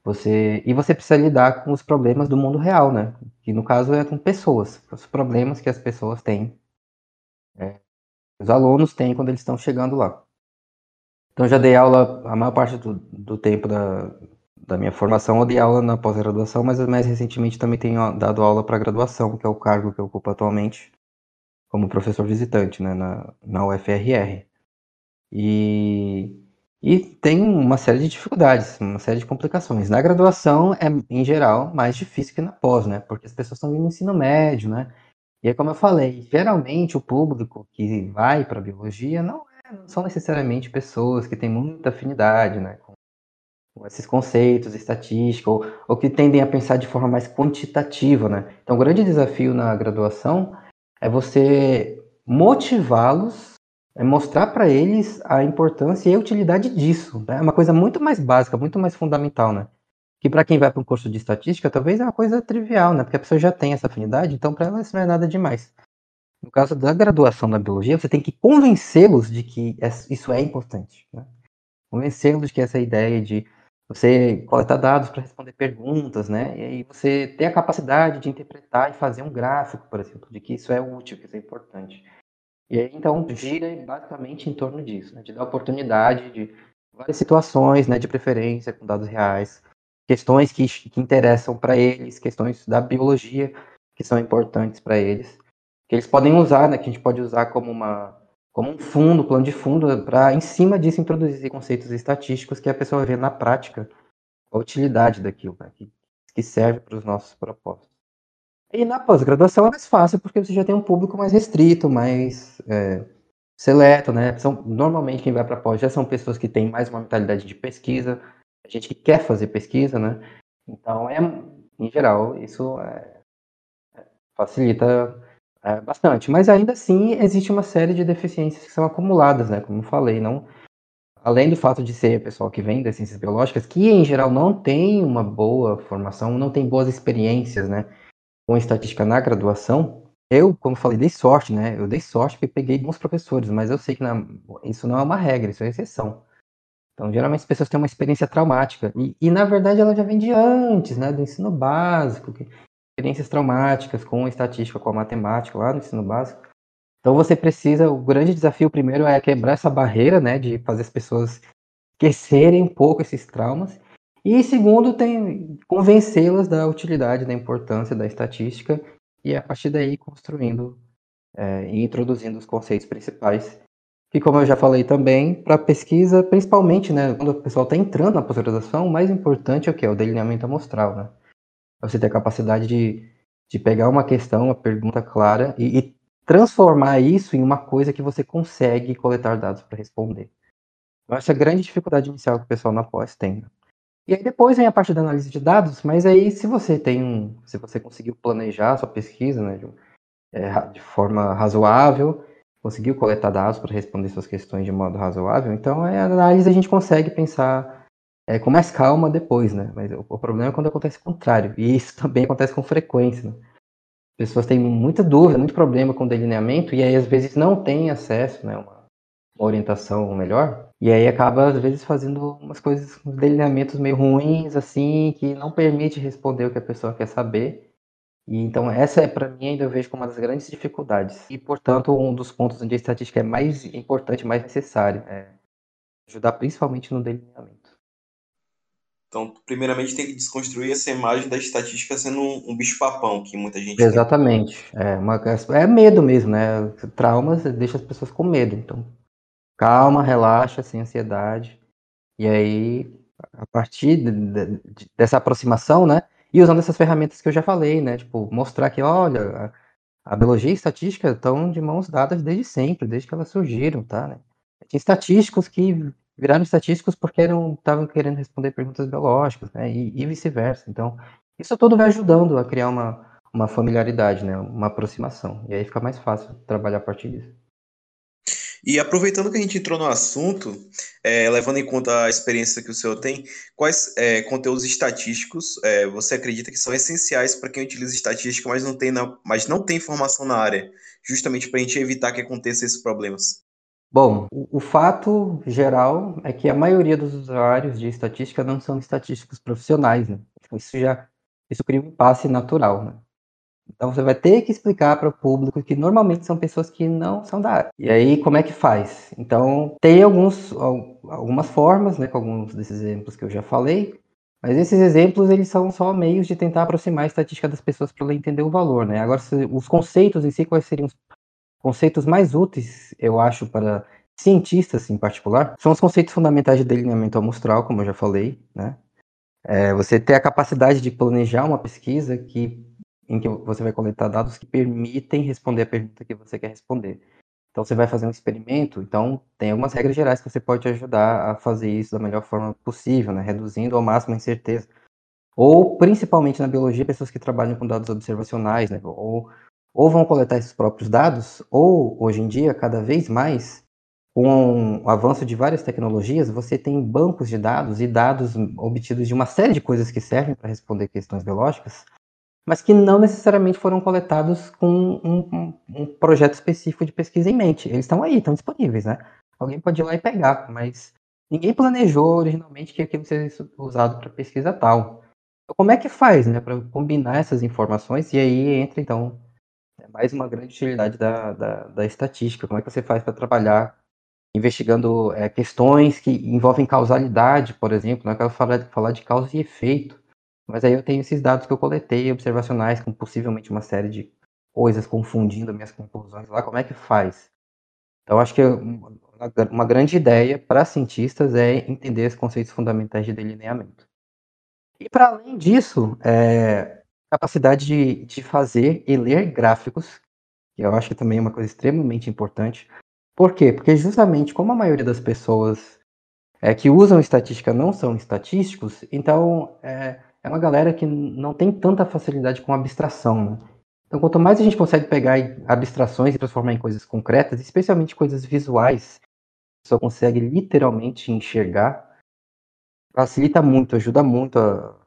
Você e você precisa lidar com os problemas do mundo real, né? Que no caso é com pessoas, os problemas que as pessoas têm, é, os alunos têm quando eles estão chegando lá. Então já dei aula a maior parte do, do tempo da, da minha formação, eu dei aula na pós-graduação, mas mais recentemente também tenho dado aula para graduação, que é o cargo que eu ocupo atualmente como professor visitante né, na, na UFRR. E, e tem uma série de dificuldades, uma série de complicações. Na graduação é, em geral, mais difícil que na pós, né? Porque as pessoas estão vindo no ensino médio, né? E é como eu falei, geralmente o público que vai para biologia não, é, não, são necessariamente pessoas que têm muita afinidade, né? Esses conceitos, estatística, ou, ou que tendem a pensar de forma mais quantitativa, né? Então, o grande desafio na graduação é você motivá-los, é mostrar para eles a importância e a utilidade disso. Né? É uma coisa muito mais básica, muito mais fundamental, né? Que para quem vai para um curso de estatística, talvez é uma coisa trivial, né? Porque a pessoa já tem essa afinidade, então para ela isso não é nada demais. No caso da graduação na biologia, você tem que convencê-los de que isso é importante. Né? Convencê-los de que essa ideia de você coletar dados para responder perguntas, né? E aí você ter a capacidade de interpretar e fazer um gráfico, por exemplo, de que isso é útil, que isso é importante. E aí, então, gira basicamente em torno disso, né? de dar oportunidade de várias situações, né, de preferência com dados reais, questões que, que interessam para eles, questões da biologia que são importantes para eles, que eles podem usar, né, que a gente pode usar como uma como um fundo, plano de fundo, para em cima disso introduzir conceitos estatísticos que a pessoa vê na prática a utilidade daquilo, né, que, que serve para os nossos propósitos. E na pós-graduação é mais fácil porque você já tem um público mais restrito, mais é, seleto, né? São, normalmente quem vai para pós já são pessoas que têm mais uma mentalidade de pesquisa, gente que quer fazer pesquisa, né? Então, é, em geral, isso é, facilita é, bastante, mas ainda assim existe uma série de deficiências que são acumuladas, né? Como eu falei, não. Além do fato de ser pessoal que vem das ciências biológicas, que em geral não tem uma boa formação, não tem boas experiências, né? Com estatística na graduação, eu, como falei, dei sorte, né? Eu dei sorte porque peguei bons professores, mas eu sei que na... isso não é uma regra, isso é exceção. Então, geralmente as pessoas têm uma experiência traumática. E, e na verdade, ela já vem de antes, né? Do ensino básico, que experiências traumáticas com estatística, com a matemática lá no ensino básico. Então você precisa, o grande desafio primeiro é quebrar essa barreira, né, de fazer as pessoas esquecerem um pouco esses traumas. E segundo, tem convencê-las da utilidade, da importância da estatística e a partir daí construindo é, e introduzindo os conceitos principais. Que como eu já falei também, para pesquisa, principalmente, né, quando o pessoal está entrando na pós-graduação, o mais importante é o que? É o delineamento amostral, né? Você ter a capacidade de, de pegar uma questão, uma pergunta clara e, e transformar isso em uma coisa que você consegue coletar dados para responder. Essa é a grande dificuldade inicial que o pessoal na pós tem. Né? E aí depois vem a parte da análise de dados, mas aí se você tem um, se você conseguiu planejar a sua pesquisa, né, é, de forma razoável, conseguiu coletar dados para responder suas questões de modo razoável, então a análise a gente consegue pensar é, com mais calma depois, né? Mas o, o, problema é quando acontece o contrário, e isso também acontece com frequência. Né? Pessoas têm muita dúvida, muito problema com delineamento, e aí às vezes não têm acesso, né? Uma, uma orientação melhor, e aí acaba às vezes fazendo umas coisas, uns delineamentos meio ruins, assim, que não permite responder o que a pessoa quer saber, e então essa é para mim ainda eu vejo como uma das grandes dificuldades. E portanto, um dos pontos onde a estatística é mais importante, mais necessária, é ajudar principalmente no delineamento. Então, primeiramente tem que desconstruir essa imagem da estatística sendo um, um bicho-papão, que muita gente. Exatamente. É, uma, é medo mesmo, né? Traumas deixa as pessoas com medo. Então, calma, relaxa, sem ansiedade. E aí, a partir de, de, dessa aproximação, né? E usando essas ferramentas que eu já falei, né? Tipo, mostrar que, olha, a, a biologia e a estatística estão de mãos dadas desde sempre, desde que elas surgiram, tá? Né? Tem estatísticos que viraram estatísticos porque estavam querendo responder perguntas biológicas, né? E, e vice-versa. Então, isso tudo vai ajudando a criar uma, uma familiaridade, né? Uma aproximação. E aí fica mais fácil trabalhar a partir disso. E aproveitando que a gente entrou no assunto, é, levando em conta a experiência que o senhor tem, quais é, conteúdos estatísticos é, você acredita que são essenciais para quem utiliza estatística, mas não tem, na, mas não tem formação na área, justamente para a gente evitar que aconteçam esses problemas? Bom, o, fato geral é que a maioria dos usuários de estatística não são estatísticos profissionais, né? Então, isso já isso cria um impasse natural, né? Então você vai ter que explicar para o público que normalmente são pessoas que não são da área. E aí como é que faz? Então tem alguns, algumas formas, né, com alguns desses exemplos que eu já falei, mas esses exemplos eles são só meios de tentar aproximar a estatística das pessoas para entender o valor, né? Agora os conceitos em si quais seriam conceitos mais úteis, eu acho, para cientistas em particular, são os conceitos fundamentais de delineamento amostral, como eu já falei, né? É, você ter a capacidade de planejar uma pesquisa que, em que você vai coletar dados que permitem responder a pergunta que você quer responder. Então, você vai fazer um experimento, então tem algumas regras gerais que você pode ajudar a fazer isso da melhor forma possível, né? reduzindo ao máximo a incerteza. Ou, principalmente na biologia, pessoas que trabalham com dados observacionais, né? ou ou vão coletar esses próprios dados, ou hoje em dia, cada vez mais, com o avanço de várias tecnologias, você tem bancos de dados e dados obtidos de uma série de coisas que servem para responder questões biológicas, mas que não necessariamente foram coletados com um, um, um, projeto específico de pesquisa em mente. Eles estão aí, estão disponíveis, né? Alguém pode ir lá e pegar, mas ninguém planejou originalmente que aquilo seja usado para pesquisa tal. Então, como é que faz, né, para combinar essas informações? E aí entra então mais uma grande utilidade da, da, da estatística. Como é que você faz para trabalhar investigando é, questões que envolvem causalidade, por exemplo? Não é quero falar, falar de causa e efeito, mas aí eu tenho esses dados que eu coletei, observacionais, com possivelmente uma série de coisas confundindo minhas conclusões lá. Como é que faz? Então, acho que uma, uma grande ideia para cientistas é entender os conceitos fundamentais de delineamento. E para além disso, é, capacidade de, de fazer e ler gráficos, que eu acho que também é uma coisa extremamente importante. Por quê? Porque justamente como a maioria das pessoas é, que usam estatística não são estatísticos, então é, é uma galera que não tem tanta facilidade com abstração. Né? Então, quanto mais a gente consegue pegar abstrações e transformar em coisas concretas, especialmente coisas visuais, a pessoa consegue literalmente enxergar, facilita muito, ajuda muito a,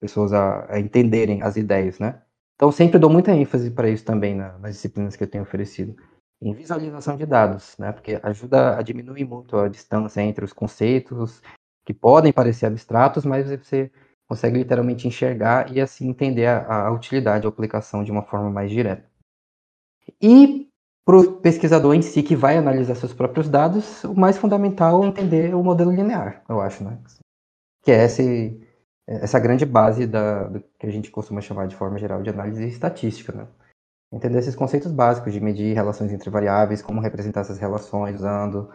pessoas a, a, entenderem as ideias, né? Então, sempre dou muita ênfase para isso também na, nas disciplinas que eu tenho oferecido. Em visualização de dados, né? Porque ajuda a diminuir muito a distância entre os conceitos que podem parecer abstratos, mas você consegue literalmente enxergar e assim entender a, a utilidade, a aplicação de uma forma mais direta. E para o pesquisador em si que vai analisar seus próprios dados, o mais fundamental é entender o modelo linear, eu acho, né? Que é esse essa grande base da, do que a gente costuma chamar de forma geral de análise estatística, né? Entender esses conceitos básicos de medir relações entre variáveis, como representar essas relações usando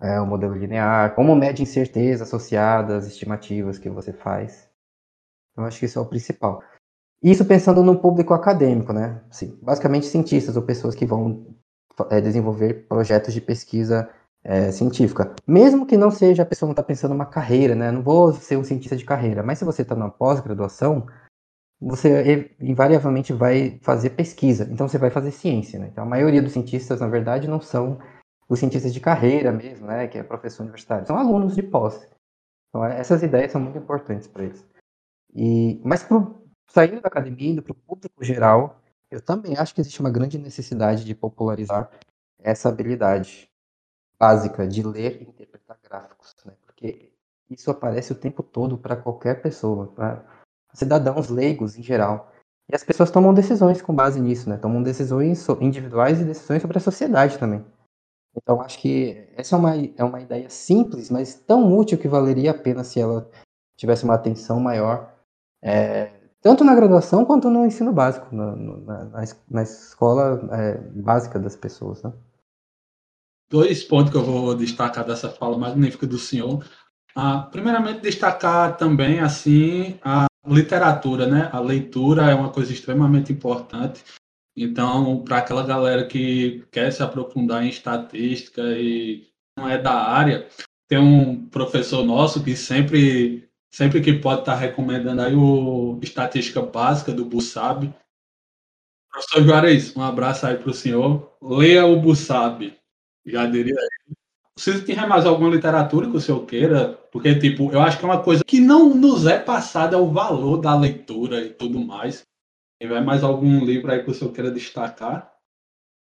é, o modelo linear, como mede incerteza associada às estimativas que você faz. Então, acho que isso é o principal. Isso pensando no público acadêmico, né? Sim, basicamente cientistas ou pessoas que vão é, desenvolver projetos de pesquisa é, científica. Mesmo que não seja a pessoa não está pensando uma carreira, né? Não vou ser um cientista de carreira, mas se você está na pós-graduação, você invariavelmente vai fazer pesquisa, então você vai fazer ciência. Né? Então a maioria dos cientistas, na verdade, não são os cientistas de carreira mesmo, né, que é professor universitário, são alunos de pós. Então essas ideias são muito importantes para eles. E, mas pro, saindo da academia, indo para o público geral, eu também acho que existe uma grande necessidade de popularizar essa habilidade básica de ler e interpretar gráficos, né? porque isso aparece o tempo todo para qualquer pessoa, para cidadãos leigos em geral. E as pessoas tomam decisões com base nisso, né? Tomam decisões individuais e decisões sobre a sociedade também. Então acho que essa é uma, é uma ideia simples, mas tão útil que valeria a pena se ela tivesse uma atenção maior é, tanto na graduação quanto no ensino básico, na, na, na escola é, básica das pessoas. Né? Dois pontos que eu vou destacar dessa fala magnífica do senhor. Ah, primeiramente, destacar também assim a literatura, né? A leitura é uma coisa extremamente importante. Então, para aquela galera que quer se aprofundar em estatística e não é da área, tem um professor nosso que sempre sempre que pode estar tá recomendando aí o Estatística Básica do Busab. Professor Juarez, um abraço aí para o senhor. Leia o Busab, já diria aí. Se tiver mais alguma literatura que o senhor queira, porque, tipo, eu acho que é uma coisa que não nos é passada é o valor da leitura e tudo mais. Se tiver mais algum livro aí que o senhor queira destacar?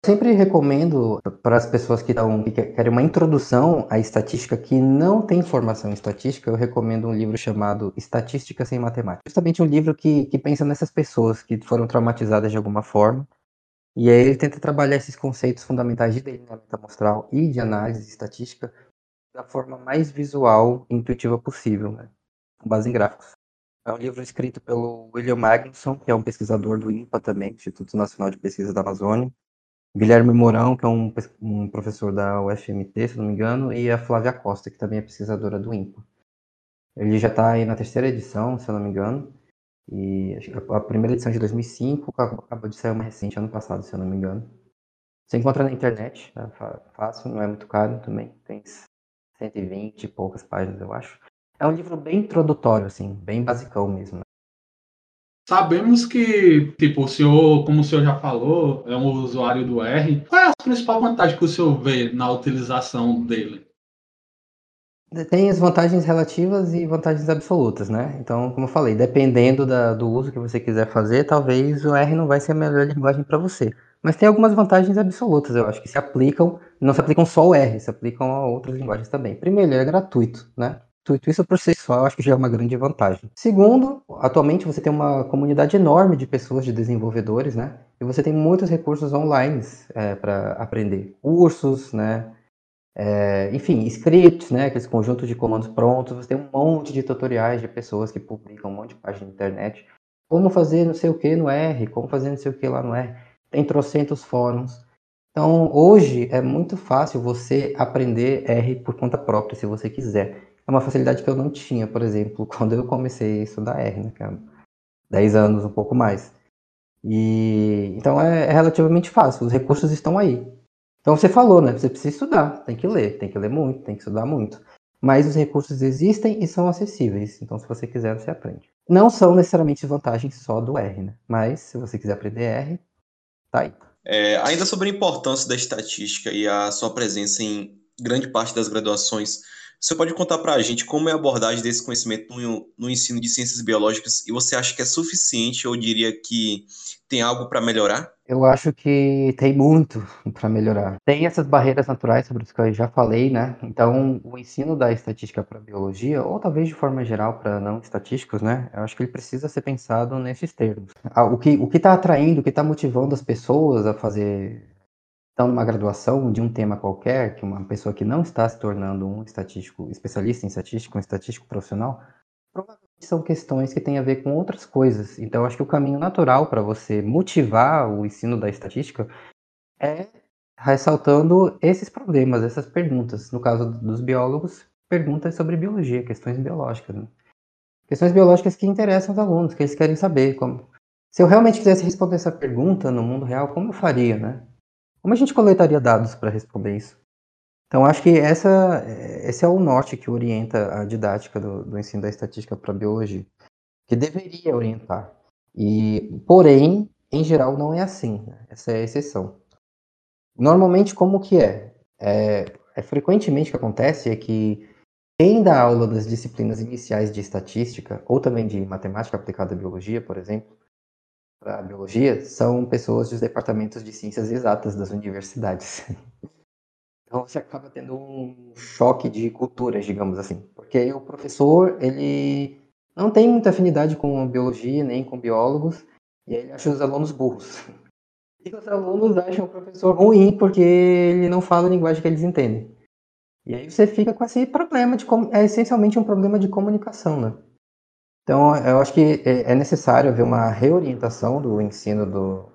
Sempre recomendo para as pessoas que, estão, que querem uma introdução à estatística que não tem formação em estatística, eu recomendo um livro chamado Estatística sem Matemática. Justamente um livro que, que pensa nessas pessoas que foram traumatizadas de alguma forma. E aí ele tenta trabalhar esses conceitos fundamentais de delineamento amostral e de análise estatística da forma mais visual e intuitiva possível, né? com base em gráficos. É um livro escrito pelo William Magnusson, que é um pesquisador do INPA também, Instituto Nacional de Pesquisa da Amazônia, Guilherme Mourão, que é um, um, professor da UFMT, se não me engano, e a Flávia Costa, que também é pesquisadora do INPA. Ele já está aí na terceira edição, se eu não me engano, e a primeira edição é de 2005, acabou de sair uma recente ano passado, se eu não me engano. Você encontra na internet, é fácil, não é muito caro também, tem 120 e poucas páginas, eu acho. É um livro bem introdutório, assim, bem basicão mesmo. Né? Sabemos que, tipo, o senhor, como o senhor já falou, é um usuário do R. Qual é a principal vantagem que o senhor vê na utilização dele? Tem as vantagens relativas e vantagens absolutas, né? Então, como eu falei, dependendo da, do uso que você quiser fazer, talvez o R não vai ser a melhor linguagem para você. Mas tem algumas vantagens absolutas, eu acho, que se aplicam, não se aplicam só ao R, se aplicam a outras linguagens também. Primeiro, ele é gratuito, né? Isso por si só eu acho que já é uma grande vantagem. Segundo, atualmente você tem uma comunidade enorme de pessoas, de desenvolvedores, né? E você tem muitos recursos online é, para aprender. Cursos, né? É, enfim, scripts, né? Aqueles conjuntos de comandos prontos. Você tem um monte de tutoriais de pessoas que publicam um monte de página na internet. Como fazer não sei o que no R, como fazer não sei o que lá no R. Tem trocentos fóruns. Então, hoje é muito fácil você aprender R por conta própria, se você quiser é uma facilidade que eu não tinha, por exemplo, quando eu comecei a estudar R, né, é 10 anos, um pouco mais. E então é, é, relativamente fácil, os recursos estão aí. Então você falou, né? Você precisa estudar, tem que ler, tem que ler muito, tem que estudar muito. Mas os recursos existem e são acessíveis. Então, se você quiser, você aprende. Não são necessariamente vantagens só do R, né? Mas se você quiser aprender R, tá aí. É, ainda sobre a importância da estatística e a sua presença em grande parte das graduações você pode contar para a gente como é a abordagem desse conhecimento no, no, ensino de ciências biológicas e você acha que é suficiente ou diria que tem algo para melhorar? Eu acho que tem muito para melhorar. Tem essas barreiras naturais sobre as que eu já falei, né? Então, o ensino da estatística para biologia, ou talvez de forma geral para não estatísticos, né? Eu acho que ele precisa ser pensado nesses termos. Ah, o que o está atraindo, o que está motivando as pessoas a fazer então, numa graduação de um tema qualquer, que uma pessoa que não está se tornando um estatístico, especialista em estatística, um estatístico profissional, provavelmente são questões que têm a ver com outras coisas. Então, acho que o caminho natural para você motivar o ensino da estatística é ressaltando esses problemas, essas perguntas. No caso dos biólogos, perguntas sobre biologia, questões biológicas. Né? Questões biológicas que interessam os alunos, que eles querem saber como. Se eu realmente quisesse responder essa pergunta no mundo real, como eu faria, né? Como a gente coletaria dados para responder isso? Então, acho que essa, esse é o norte que orienta a didática do, do ensino da estatística para biologia, que deveria orientar. E, porém, em geral não é assim. Né? Essa é a exceção. Normalmente, como que é? é? É frequentemente que acontece é que quem dá aula das disciplinas iniciais de estatística, ou também de matemática aplicada à biologia, por exemplo, para biologia, são pessoas dos departamentos de ciências exatas das universidades. Então você acaba tendo um choque de culturas, digamos assim. Porque o professor, ele não tem muita afinidade com biologia, nem com biólogos, e ele acha os alunos burros. E os alunos acham o professor ruim porque ele não fala a linguagem que eles entendem. E aí você fica com esse problema de é essencialmente um problema de comunicação, né? Então, eu acho que é, é necessário haver uma reorientação do ensino do,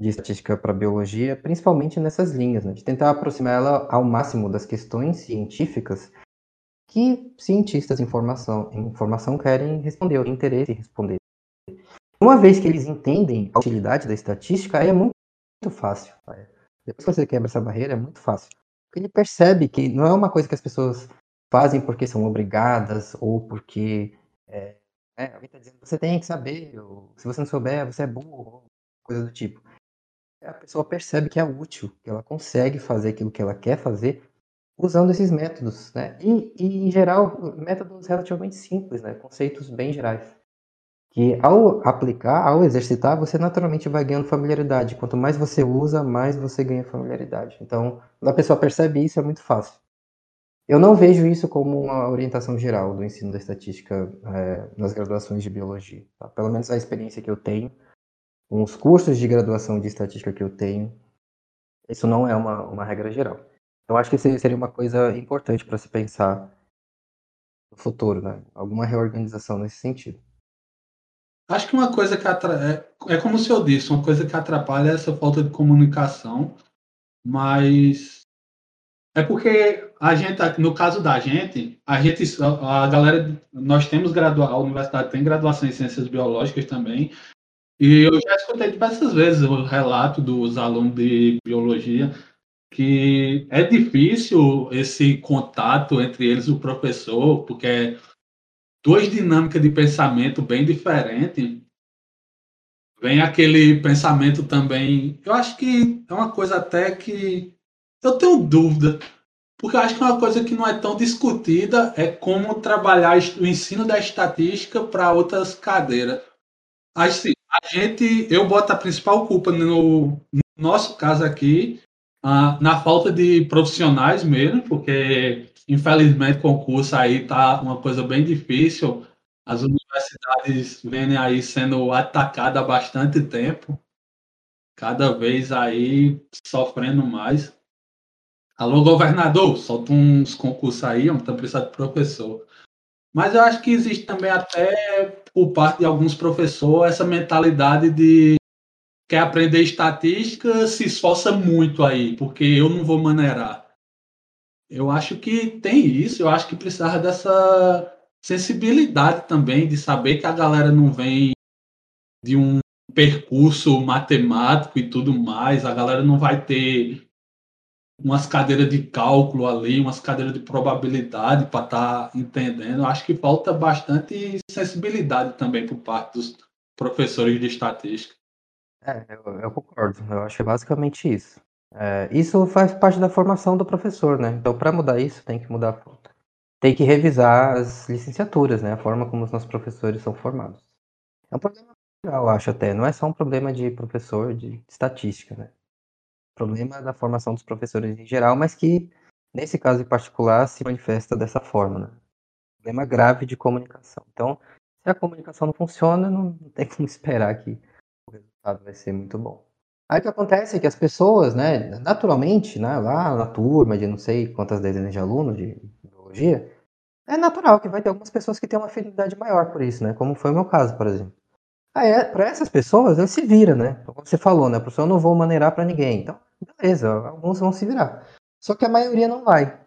de estatística para biologia, principalmente nessas linhas, né? de tentar aproximar ela ao máximo das questões científicas que cientistas em formação, em formação querem responder, ou interesse em responder. Uma vez que eles entendem a utilidade da estatística, aí é muito, muito fácil. Depois que você quebra essa barreira, é muito fácil. Ele percebe que não é uma coisa que as pessoas fazem porque são obrigadas ou porque é, é, alguém está dizendo você tem que saber, ou se você não souber, você é burro, coisa do tipo a pessoa percebe que é útil, que ela consegue fazer aquilo que ela quer fazer usando esses métodos, né? E, e em geral, métodos relativamente simples, né? Conceitos bem gerais. Que ao aplicar, ao exercitar, você naturalmente vai ganhando familiaridade. Quanto mais você usa, mais você ganha familiaridade. Então, quando a pessoa percebe isso, é muito fácil. Eu não vejo isso como uma orientação geral do ensino da estatística é, nas graduações de biologia. Tá? Pelo menos a experiência que eu tenho com os cursos de graduação de estatística que eu tenho, isso não é uma, uma regra geral. Eu acho que seria uma coisa importante para se pensar no futuro, né? Alguma reorganização nesse sentido. Acho que uma coisa que atra... é, é como o senhor disse, uma coisa que atrapalha é essa falta de comunicação, mas é porque a gente, no caso da gente, a gente, a galera, nós temos graduação, a universidade tem graduação em ciências biológicas também, e eu já escutei diversas vezes o relato dos alunos de biologia que é difícil esse contato entre eles e o professor, porque é duas dinâmicas de pensamento bem diferentes. Vem aquele pensamento também. Eu acho que é uma coisa até que eu tenho dúvida, porque eu acho que uma coisa que não é tão discutida é como trabalhar o ensino da estatística para outras cadeiras. Assim, a gente, eu boto a principal culpa no, no nosso caso aqui, uh, na falta de profissionais mesmo, porque infelizmente concurso aí tá uma coisa bem difícil. As universidades vêm aí sendo atacadas há bastante tempo, cada vez aí sofrendo mais. Alô, governador, solta uns concursos aí, estamos precisando de professor. Mas eu acho que existe também até por parte de alguns professores essa mentalidade de quer aprender estatística, se esforça muito aí, porque eu não vou maneirar. Eu acho que tem isso, eu acho que precisava dessa sensibilidade também, de saber que a galera não vem de um percurso matemático e tudo mais, a galera não vai ter umas cadeiras de cálculo ali, umas cadeiras de probabilidade para estar tá entendendo. Acho que falta bastante sensibilidade também por parte dos professores de estatística. É, eu, eu concordo. Eu acho que é basicamente isso. É, isso faz parte da formação do professor, né? Então, para mudar isso, tem que mudar, tem que revisar as licenciaturas, né? A forma como os nossos professores são formados. É um problema eu acho até. Não é só um problema de professor de estatística, né? Problema da formação dos professores em geral, mas que, nesse caso em particular, se manifesta dessa forma. Né? Problema grave de comunicação. Então, se a comunicação não funciona, não, tem como esperar que o resultado vai ser muito bom. Aí o que acontece é que as pessoas, né, naturalmente, né, lá na turma de não sei quantas dezenas de alunos de biologia, é natural que vai ter algumas pessoas que têm uma afinidade maior por isso, né? Como foi o meu caso, por exemplo. É, para essas pessoas, ele se vira, né? Como você falou, né? Professor, eu não vou maneirar para ninguém. Então, beleza, alguns vão se virar. Só que a maioria não vai.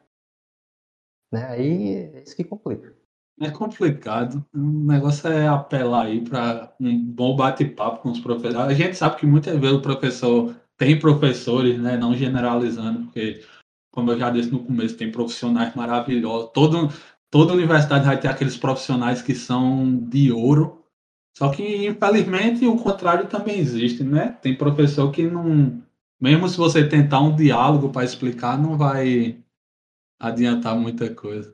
Né? Aí é isso que complica. É complicado. O negócio é apelar aí para um bom bate-papo com os professores. A gente sabe que muitas vezes o professor tem professores, né? Não generalizando, porque, como eu já disse no começo, tem profissionais maravilhosos. Todo, toda universidade vai ter aqueles profissionais que são de ouro, Só que, infelizmente, o contrário também existe, né? Tem professor que não. Mesmo se você tentar um diálogo para explicar, não vai adiantar muita coisa.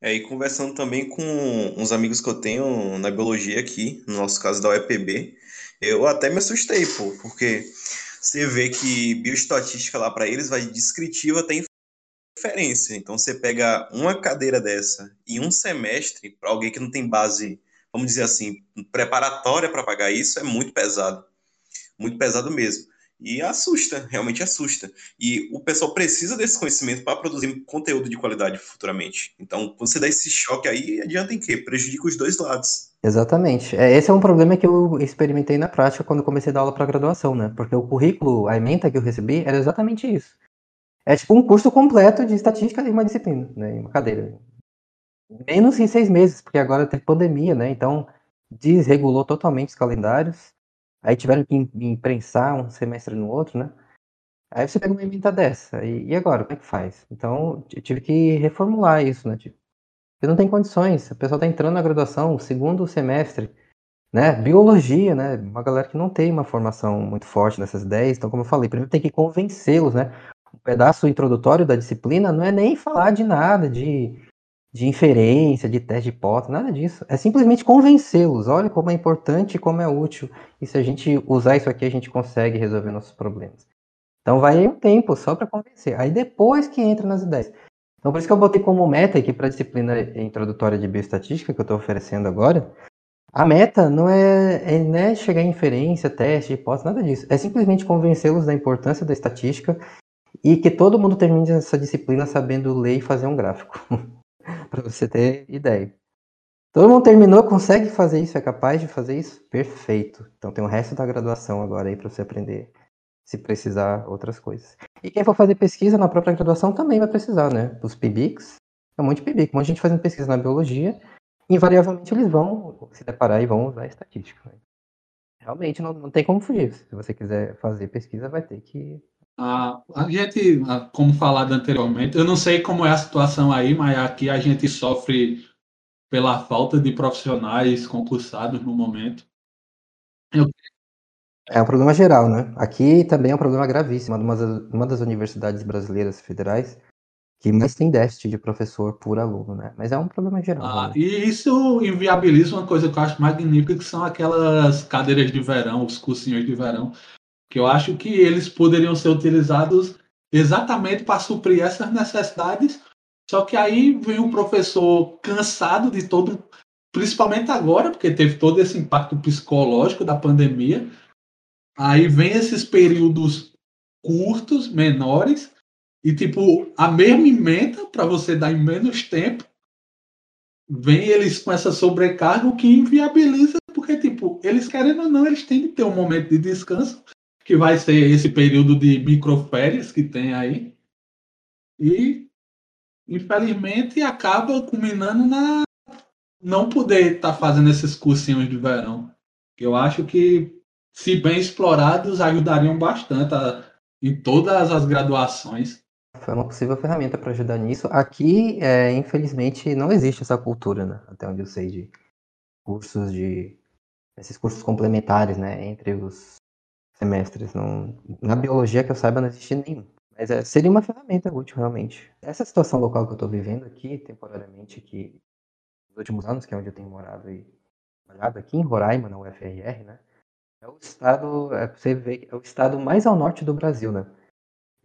É, e conversando também com uns amigos que eu tenho na biologia aqui, no nosso caso da UEPB, eu até me assustei, pô, porque você vê que bioestatística lá para eles vai descritiva até inferência. Então você pega uma cadeira dessa e um semestre para alguém que não tem base vamos dizer assim, preparatória para pagar isso é muito pesado. Muito pesado mesmo. E assusta, realmente assusta. E o pessoal precisa desse conhecimento para produzir conteúdo de qualidade futuramente. Então, você dá esse choque aí, adianta em quê? Prejudica os dois lados. Exatamente. É, esse é um problema que eu experimentei na prática quando comecei a dar aula para graduação, né? Porque o currículo, a ementa que eu recebi era exatamente isso. É tipo um curso completo de estatística em uma disciplina, né? Em uma cadeira menos em seis meses, porque agora teve pandemia, né? Então desregulou totalmente os calendários. Aí tiveram que imprensar um semestre no outro, né? Aí você pega uma emenda dessa. E, e, agora, como é que faz? Então, eu tive que reformular isso, né? Tipo, porque não tem condições. O pessoal tá entrando na graduação, segundo semestre, né? Biologia, né? Uma galera que não tem uma formação muito forte nessas ideias. Então, como eu falei, primeiro tem que convencê-los, né? O pedaço introdutório da disciplina não é nem falar de nada, de de inferência, de teste de hipótese, nada disso. É simplesmente convencê-los. Olha como é importante e como é útil. E se a gente usar isso aqui, a gente consegue resolver nossos problemas. Então vai um tempo só para convencer. Aí depois que entra nas ideias. Então por isso que eu botei como meta aqui para a disciplina introdutória de bioestatística que eu estou oferecendo agora. A meta não é, é, não é chegar em inferência, teste, hipótese, nada disso. É simplesmente convencê-los da importância da estatística e que todo mundo termine essa disciplina sabendo ler e fazer um gráfico. para você ter ideia. Todo mundo terminou, consegue fazer isso, é capaz de fazer isso? Perfeito. Então tem o resto da graduação agora aí para você aprender, se precisar outras coisas. E quem for fazer pesquisa na própria graduação também vai precisar, né? Os PIBICs, é um monte de PIBIC, um monte de gente fazendo pesquisa na biologia, invariavelmente eles vão se deparar e vão usar estatística. Né? Realmente não, não tem como fugir. Se você quiser fazer pesquisa, vai ter que a, a gente, como falado anteriormente, eu não sei como é a situação aí, mas aqui a gente sofre pela falta de profissionais concursados no momento. Eu... É um problema geral, né? Aqui também é um problema gravíssimo. Uma, uma das universidades brasileiras federais que mais tem déficit de professor por aluno, né? Mas é um problema geral. Ah, né? E isso inviabiliza uma coisa que eu acho magnífica, que são aquelas cadeiras de verão, os cursinhos de verão, que eu acho que eles poderiam ser utilizados exatamente para suprir essas necessidades. Só que aí vem o professor cansado de todo, principalmente agora, porque teve todo esse impacto psicológico da pandemia. Aí vem esses períodos curtos, menores, e tipo, a mesma emenda para você dar em menos tempo. Vem eles com essa sobrecarga, que inviabiliza, porque, tipo, eles querendo ou não, eles têm que ter um momento de descanso que vai ser esse período de microférias que tem aí. E, infelizmente, acaba culminando na não poder estar tá fazendo esses cursinhos de verão. Eu acho que, se bem explorados, ajudariam bastante a, em todas as graduações. Foi uma possível ferramenta para ajudar nisso. Aqui, é, infelizmente, não existe essa cultura, né? até onde eu sei, de cursos de. esses cursos complementares, né? Entre os semestres. Não, na biologia que eu saiba não existe nenhum. Mas é, seria uma ferramenta útil, realmente. Essa situação local que eu estou vivendo aqui, temporariamente, que nos últimos anos, que é onde eu tenho morado e trabalhado, aqui em Roraima, na UFRR, né? É o estado, é, você vê, é o estado mais ao norte do Brasil, né?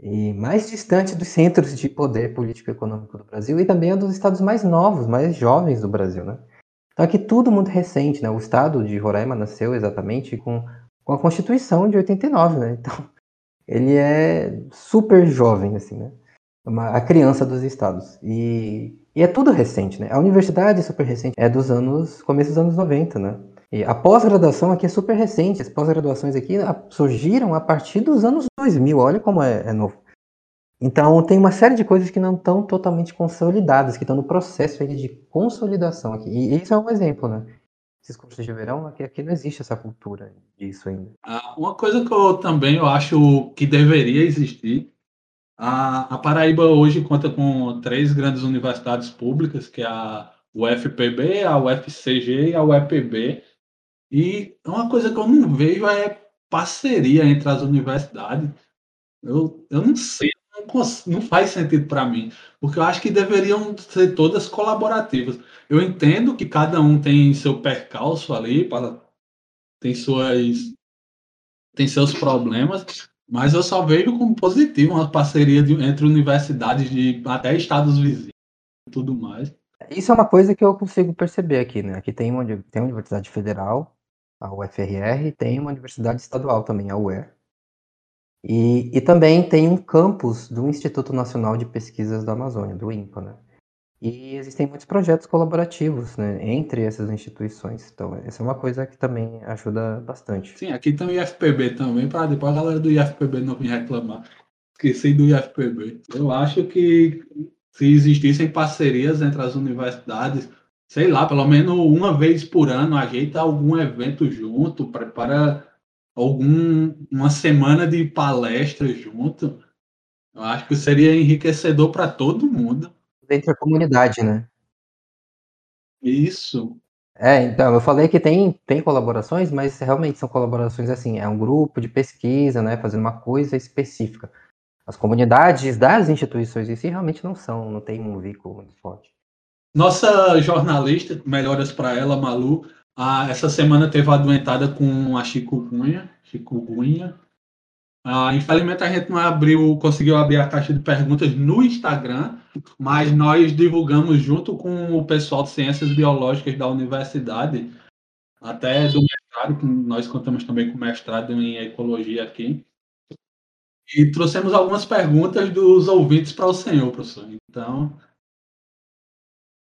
E mais distante dos centros de poder político e econômico do Brasil e também é um dos estados mais novos, mais jovens do Brasil, né? Então aqui tudo muito recente, né? O estado de Roraima nasceu exatamente com com a Constituição de 89, né? Então, ele é super jovem, assim, né? Uma, a criança dos estados. E, e é tudo recente, né? A universidade é super recente, é dos anos, começo dos anos 90, né? E a pós-graduação aqui é super recente, as pós-graduações aqui surgiram a partir dos anos 2000, olha como é, é novo. Então, tem uma série de coisas que não estão totalmente consolidadas, que estão no processo de consolidação aqui. E isso é um exemplo, né? Esses cursos de verão, aqui, aqui não existe essa cultura disso ainda. Ah, uma coisa que eu também eu acho que deveria existir, a, a Paraíba hoje conta com três grandes universidades públicas, que é a UFPB, a UFCG e a UEPB, E uma coisa que eu não vejo é parceria entre as universidades. Eu, eu não sei, não, faz sentido para mim, porque eu acho que deveriam ser todas colaborativas. Eu entendo que cada um tem seu percalço ali, tem suas tem seus problemas, mas eu só vejo como positivo uma parceria de, entre universidades de até estados vizinhos e tudo mais. Isso é uma coisa que eu consigo perceber aqui, né? Aqui tem uma, tem uma universidade federal, a UFRR, tem uma universidade estadual também, a UER. E, e também tem um campus do Instituto Nacional de Pesquisas da Amazônia, do INPA, né? E existem muitos projetos colaborativos né, entre essas instituições. Então, essa é uma coisa que também ajuda bastante. Sim, aqui tem o IFPB também, para depois a galera do IFPB não vir reclamar. Esqueci do IFPB. Eu acho que se existissem parcerias entre as universidades, sei lá, pelo menos uma vez por ano, ajeita algum evento junto, prepara algum uma semana de palestras junto. Eu acho que seria enriquecedor para todo mundo entre a comunidade, né? Isso. É, então, eu falei que tem, tem colaborações, mas realmente são colaborações assim, é um grupo de pesquisa, né, fazendo uma coisa específica. As comunidades das instituições em si realmente não são, não tem um vínculo muito forte. Nossa jornalista, melhoras para ela, Malu, a, essa semana teve adoentada com a chikungunya, chikungunya ah, infelizmente a gente não abriu, conseguiu abrir a caixa de perguntas no Instagram, mas nós divulgamos junto com o pessoal de Ciências Biológicas da universidade, até do mestrado, nós contamos também com mestrado em Ecologia aqui. E trouxemos algumas perguntas dos ouvintes para o senhor, professor. Então,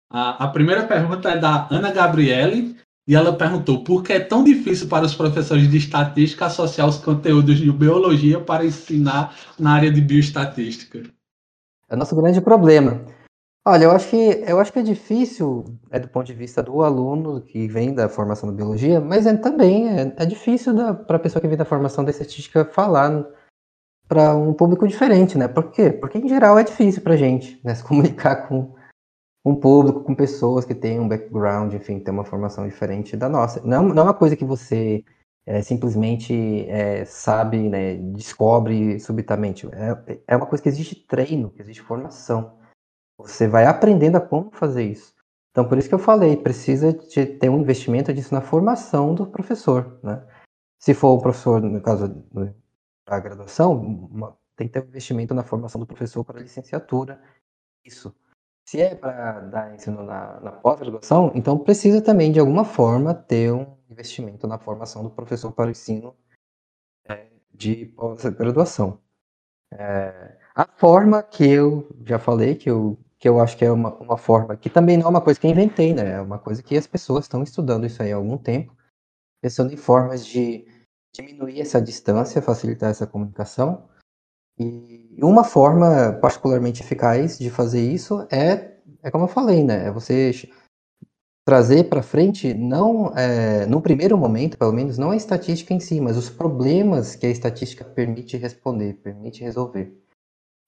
a, a primeira pergunta é da Ana Gabriele, e ela perguntou por que é tão difícil para os professores de estatística associar os conteúdos de biologia para ensinar na área de bioestatística. É o nosso grande problema. Olha, eu acho que, eu acho que é difícil, é do ponto de vista do aluno que vem da formação da biologia, mas é, também é, é difícil para a pessoa que vem da formação da estatística falar para um público diferente, né? Por quê? Porque em geral é difícil para a gente né, se comunicar com, um público, com pessoas que têm um background, enfim, tem uma formação diferente da nossa. Não, não é uma coisa que você é, simplesmente é, sabe, né, descobre subitamente. É, é uma coisa que existe treino, que existe formação. Você vai aprendendo a como fazer isso. Então, por isso que eu falei, precisa de ter um investimento disso na formação do professor, né? Se for um professor, no caso da graduação, uma, tem que ter um investimento na formação do professor para a licenciatura. Isso. Se é para dar ensino na, na pós-graduação, então precisa também, de alguma forma, ter um investimento na formação do professor para o ensino é, de pós-graduação. É, a forma que eu já falei, que eu, que eu acho que é uma, uma forma que também não é uma coisa que eu inventei, né? É uma coisa que as pessoas estão estudando isso aí há algum tempo, pensando em formas de diminuir essa distância, facilitar essa comunicação, e uma forma particularmente eficaz de fazer isso é, é como eu falei, né? É você trazer para frente, não é, no primeiro momento, pelo menos, não a estatística em si, mas os problemas que a estatística permite responder, permite resolver.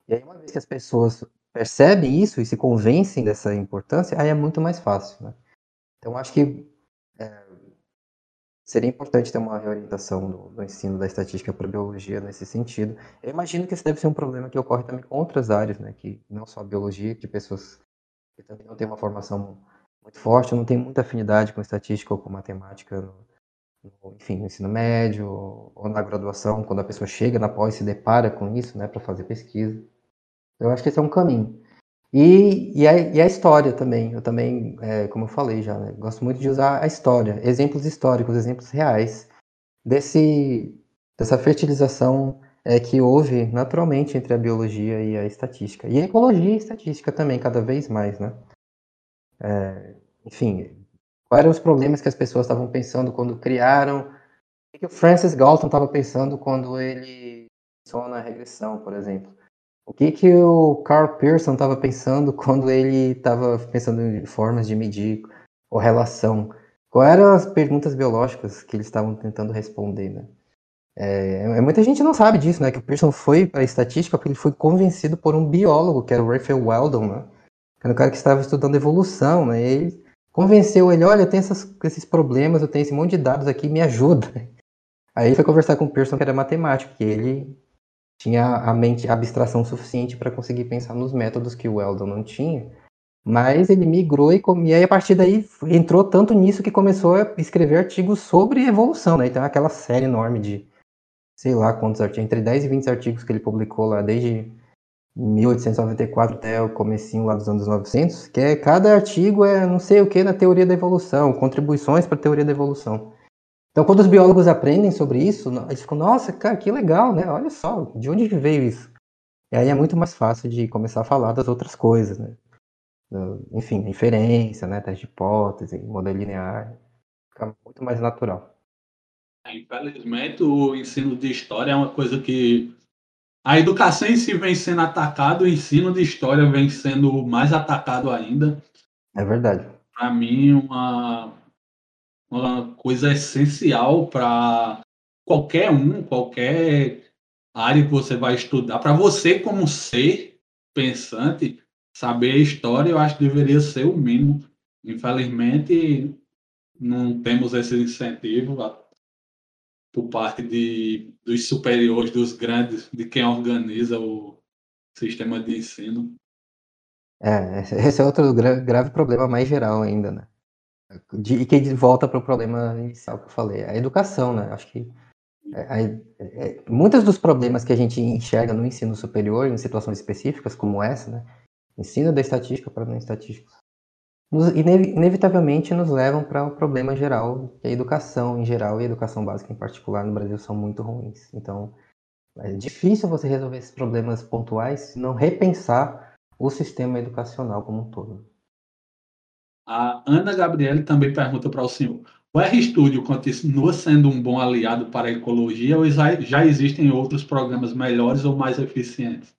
E aí, uma vez que as pessoas percebem isso e se convencem dessa importância, aí é muito mais fácil. Né? Então, acho que seria importante ter uma reorientação do, do ensino da estatística para a biologia nesse sentido. Eu imagino que esse deve ser um problema que ocorre também com outras áreas, né, que não só a biologia, que pessoas que também não têm uma formação muito forte, não têm muita afinidade com estatística ou com matemática, no, enfim, no ensino médio ou na graduação, quando a pessoa chega na pós e se depara com isso, né, para fazer pesquisa. Eu acho que esse é um caminho. E, e, a, e a história também, eu também, é, como eu falei já, né, gosto muito de usar a história, exemplos históricos, exemplos reais, desse, dessa fertilização é, que houve naturalmente entre a biologia e a estatística. E a ecologia e a estatística também, cada vez mais, né? É, enfim, quais eram os problemas que as pessoas estavam pensando quando criaram, o que o Francis Galton estava pensando quando ele pensou na regressão, por exemplo. O que, que o Carl Pearson estava pensando quando ele estava pensando em formas de medir correlação? Quais eram as perguntas biológicas que eles estavam tentando responder, né? É, é muita gente não sabe disso, né? Que o Pearson foi para a estatística porque ele foi convencido por um biólogo, que era o Raphael Weldon, né? Que era um cara que estava estudando evolução, né? Ele convenceu ele, olha, eu tenho essas, esses problemas, eu tenho esse monte de dados aqui, me ajuda. Aí ele foi conversar com o Pearson, que era matemático, que ele tinha a mente, a abstração suficiente para conseguir pensar nos métodos que o Weldon não tinha. Mas ele migrou e, e aí a partir daí entrou tanto nisso que começou a escrever artigos sobre evolução, né? Então aquela série enorme de sei lá quantos artigos, entre 10 e 20 artigos que ele publicou lá desde 1894 até o comecinho lá dos anos 900, que é cada artigo é não sei o que na teoria da evolução, contribuições para a teoria da evolução. Então, quando os biólogos aprendem sobre isso, eles ficam, nossa, cara, que legal, né? Olha só, de onde veio isso? E aí é muito mais fácil de começar a falar das outras coisas, né? Enfim, inferência, né? Teste de hipótese, modelo linear. Fica muito mais natural. É, infelizmente, o ensino de história é uma coisa que a educação em si vem sendo atacada, o ensino de história vem sendo mais atacado ainda. É verdade. Para mim, uma, uma coisa essencial para qualquer um, qualquer área que você vai estudar, para você como ser pensante, saber a história, eu acho que deveria ser o mínimo. Infelizmente, não temos esse incentivo por parte de, dos superiores, dos grandes, de quem organiza o sistema de ensino. É, esse é outro grave problema mais geral ainda, né? De, e que volta para o problema inicial que eu falei, a educação, né? Acho que é, é, é, muitos dos problemas que a gente enxerga no ensino superior, em situações específicas como essa, né? Ensino da estatística para não estatísticos, nos, inevitavelmente nos levam para o problema geral, que a educação em geral e a educação básica em particular no Brasil são muito ruins. Então, é difícil você resolver esses problemas pontuais se não repensar o sistema educacional como um todo. A Ana Gabriele também pergunta para o senhor: o RStudio continua sendo um bom aliado para a ecologia ou já existem outros programas melhores ou mais eficientes?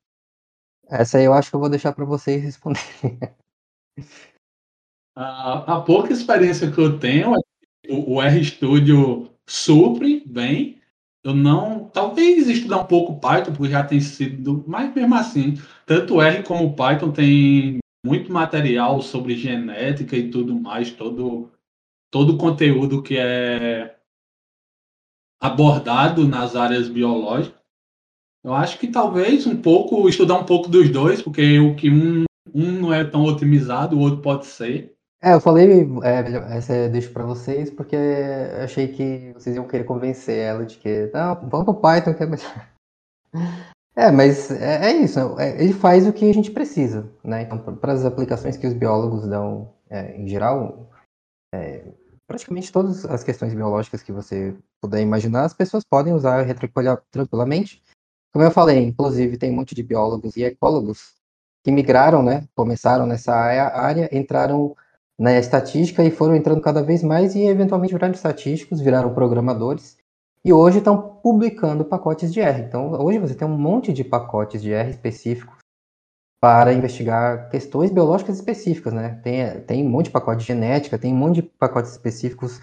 Essa aí eu acho que eu vou deixar para vocês responderem. A, a, pouca experiência que eu tenho, o, o RStudio supre bem. Eu não. Talvez estudar um pouco Python, porque já tem sido. Mas mesmo assim, tanto R como Python tem muito material sobre genética e tudo mais, todo, todo o conteúdo que é abordado nas áreas biológicas. Eu acho que talvez um pouco, estudar um pouco dos dois, porque o que um, um não é tão otimizado, o outro pode ser. É, eu falei, é, essa eu deixo para vocês, porque achei que vocês iam querer convencer ela de que, não, vamos pro Python que é melhor. É, mas é, é isso, é, ele faz o que a gente precisa, né? Então, para as aplicações que os biólogos dão é, em geral, é, praticamente todas as questões biológicas que você puder imaginar, as pessoas podem usar tranquilamente. Como eu falei, inclusive, tem um monte de biólogos e ecólogos que migraram, né? Começaram nessa área, entraram na estatística e foram entrando cada vez mais e eventualmente viraram estatísticos, viraram programadores e hoje estão publicando pacotes de R. Então, hoje você tem um monte de pacotes de R específicos para investigar questões biológicas específicas, né? Tem, tem um monte de pacote de genética, tem um monte de pacotes específicos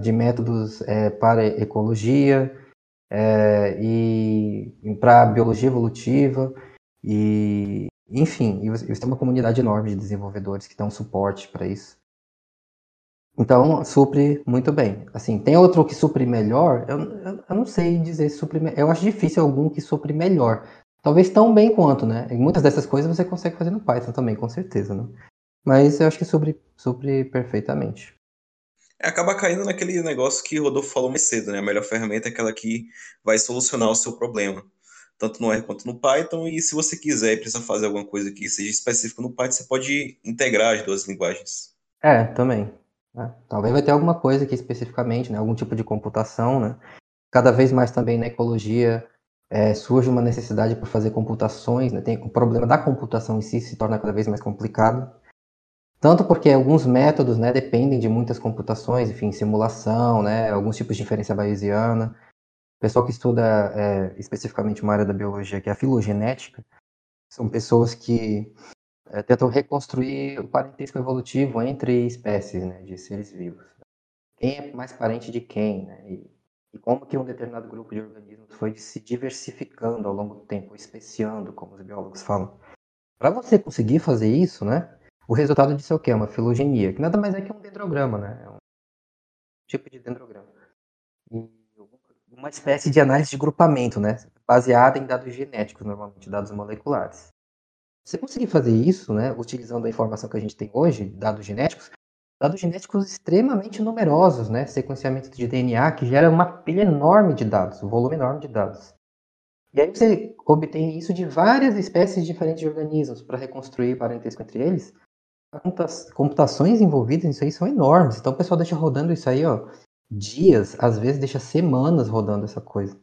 de métodos é, para ecologia é, e para biologia evolutiva e enfim, e você tem uma comunidade enorme de desenvolvedores que dão suporte para isso. Então, supre muito bem. Assim, tem outro que supre melhor? Eu, eu, eu não sei dizer se supre Eu acho difícil algum que supre melhor. Talvez tão bem quanto, né? E muitas dessas coisas você consegue fazer no Python também, com certeza, né? Mas eu acho que supre, supre perfeitamente. É, acaba caindo naquele negócio que o Rodolfo falou mais cedo, né? A melhor ferramenta é aquela que vai solucionar o seu problema tanto no R quanto no Python. E se você quiser e precisa fazer alguma coisa que seja específica no Python, você pode integrar as duas linguagens. É, também. É. Talvez vai ter alguma coisa aqui especificamente, né? algum tipo de computação. Né? Cada vez mais também na ecologia é, surge uma necessidade por fazer computações. Né? Tem, o problema da computação em si se torna cada vez mais complicado. Tanto porque alguns métodos né, dependem de muitas computações, enfim, simulação, né, alguns tipos de inferência bayesiana. O pessoal que estuda é, especificamente uma área da biologia, que é a filogenética, são pessoas que é, tentam reconstruir o parentesco evolutivo entre espécies né, de seres vivos. Quem é mais parente de quem, né, e, e, como que um determinado grupo de organismos foi se diversificando ao longo do tempo, especiando, como os biólogos falam. Para você conseguir fazer isso, né, O resultado disso é o quê? Uma filogenia, que nada mais é que um dendrograma, né? É um tipo de dendrograma. E uma espécie de análise de grupamento, né? Baseada em dados genéticos, normalmente, dados moleculares. Você conseguir fazer isso, né, utilizando a informação que a gente tem hoje, dados genéticos, dados genéticos extremamente numerosos, né, sequenciamento de DNA que gera uma pilha enorme de dados, um volume enorme de dados. E aí você obtém isso de várias espécies diferentes de organismos para reconstruir parentesco entre eles. As computações envolvidas nisso aí são enormes. Então o pessoal deixa rodando isso aí, ó, dias, às vezes deixa semanas rodando essa coisa.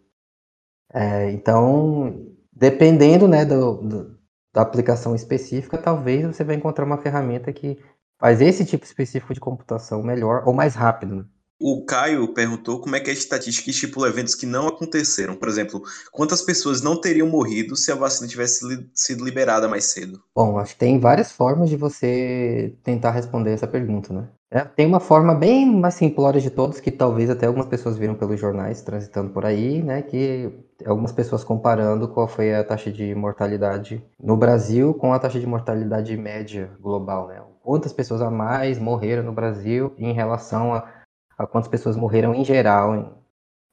É, então, dependendo né, do, do, da aplicação específica, talvez você vai encontrar uma ferramenta que faz esse tipo específico de computação melhor ou mais rápido. Né? O Caio perguntou como é que a estatística estipula eventos que não aconteceram. Por exemplo, quantas pessoas não teriam morrido se a vacina tivesse li sido liberada mais cedo? Bom, acho que tem várias formas de você tentar responder essa pergunta, né? É, tem uma forma bem mais simplória de todos, que talvez até algumas pessoas viram pelos jornais transitando por aí, né? Que algumas pessoas comparando qual foi a taxa de mortalidade no Brasil com a taxa de mortalidade média global, né? Quantas pessoas a mais morreram no Brasil em relação a a quantas pessoas morreram em geral em,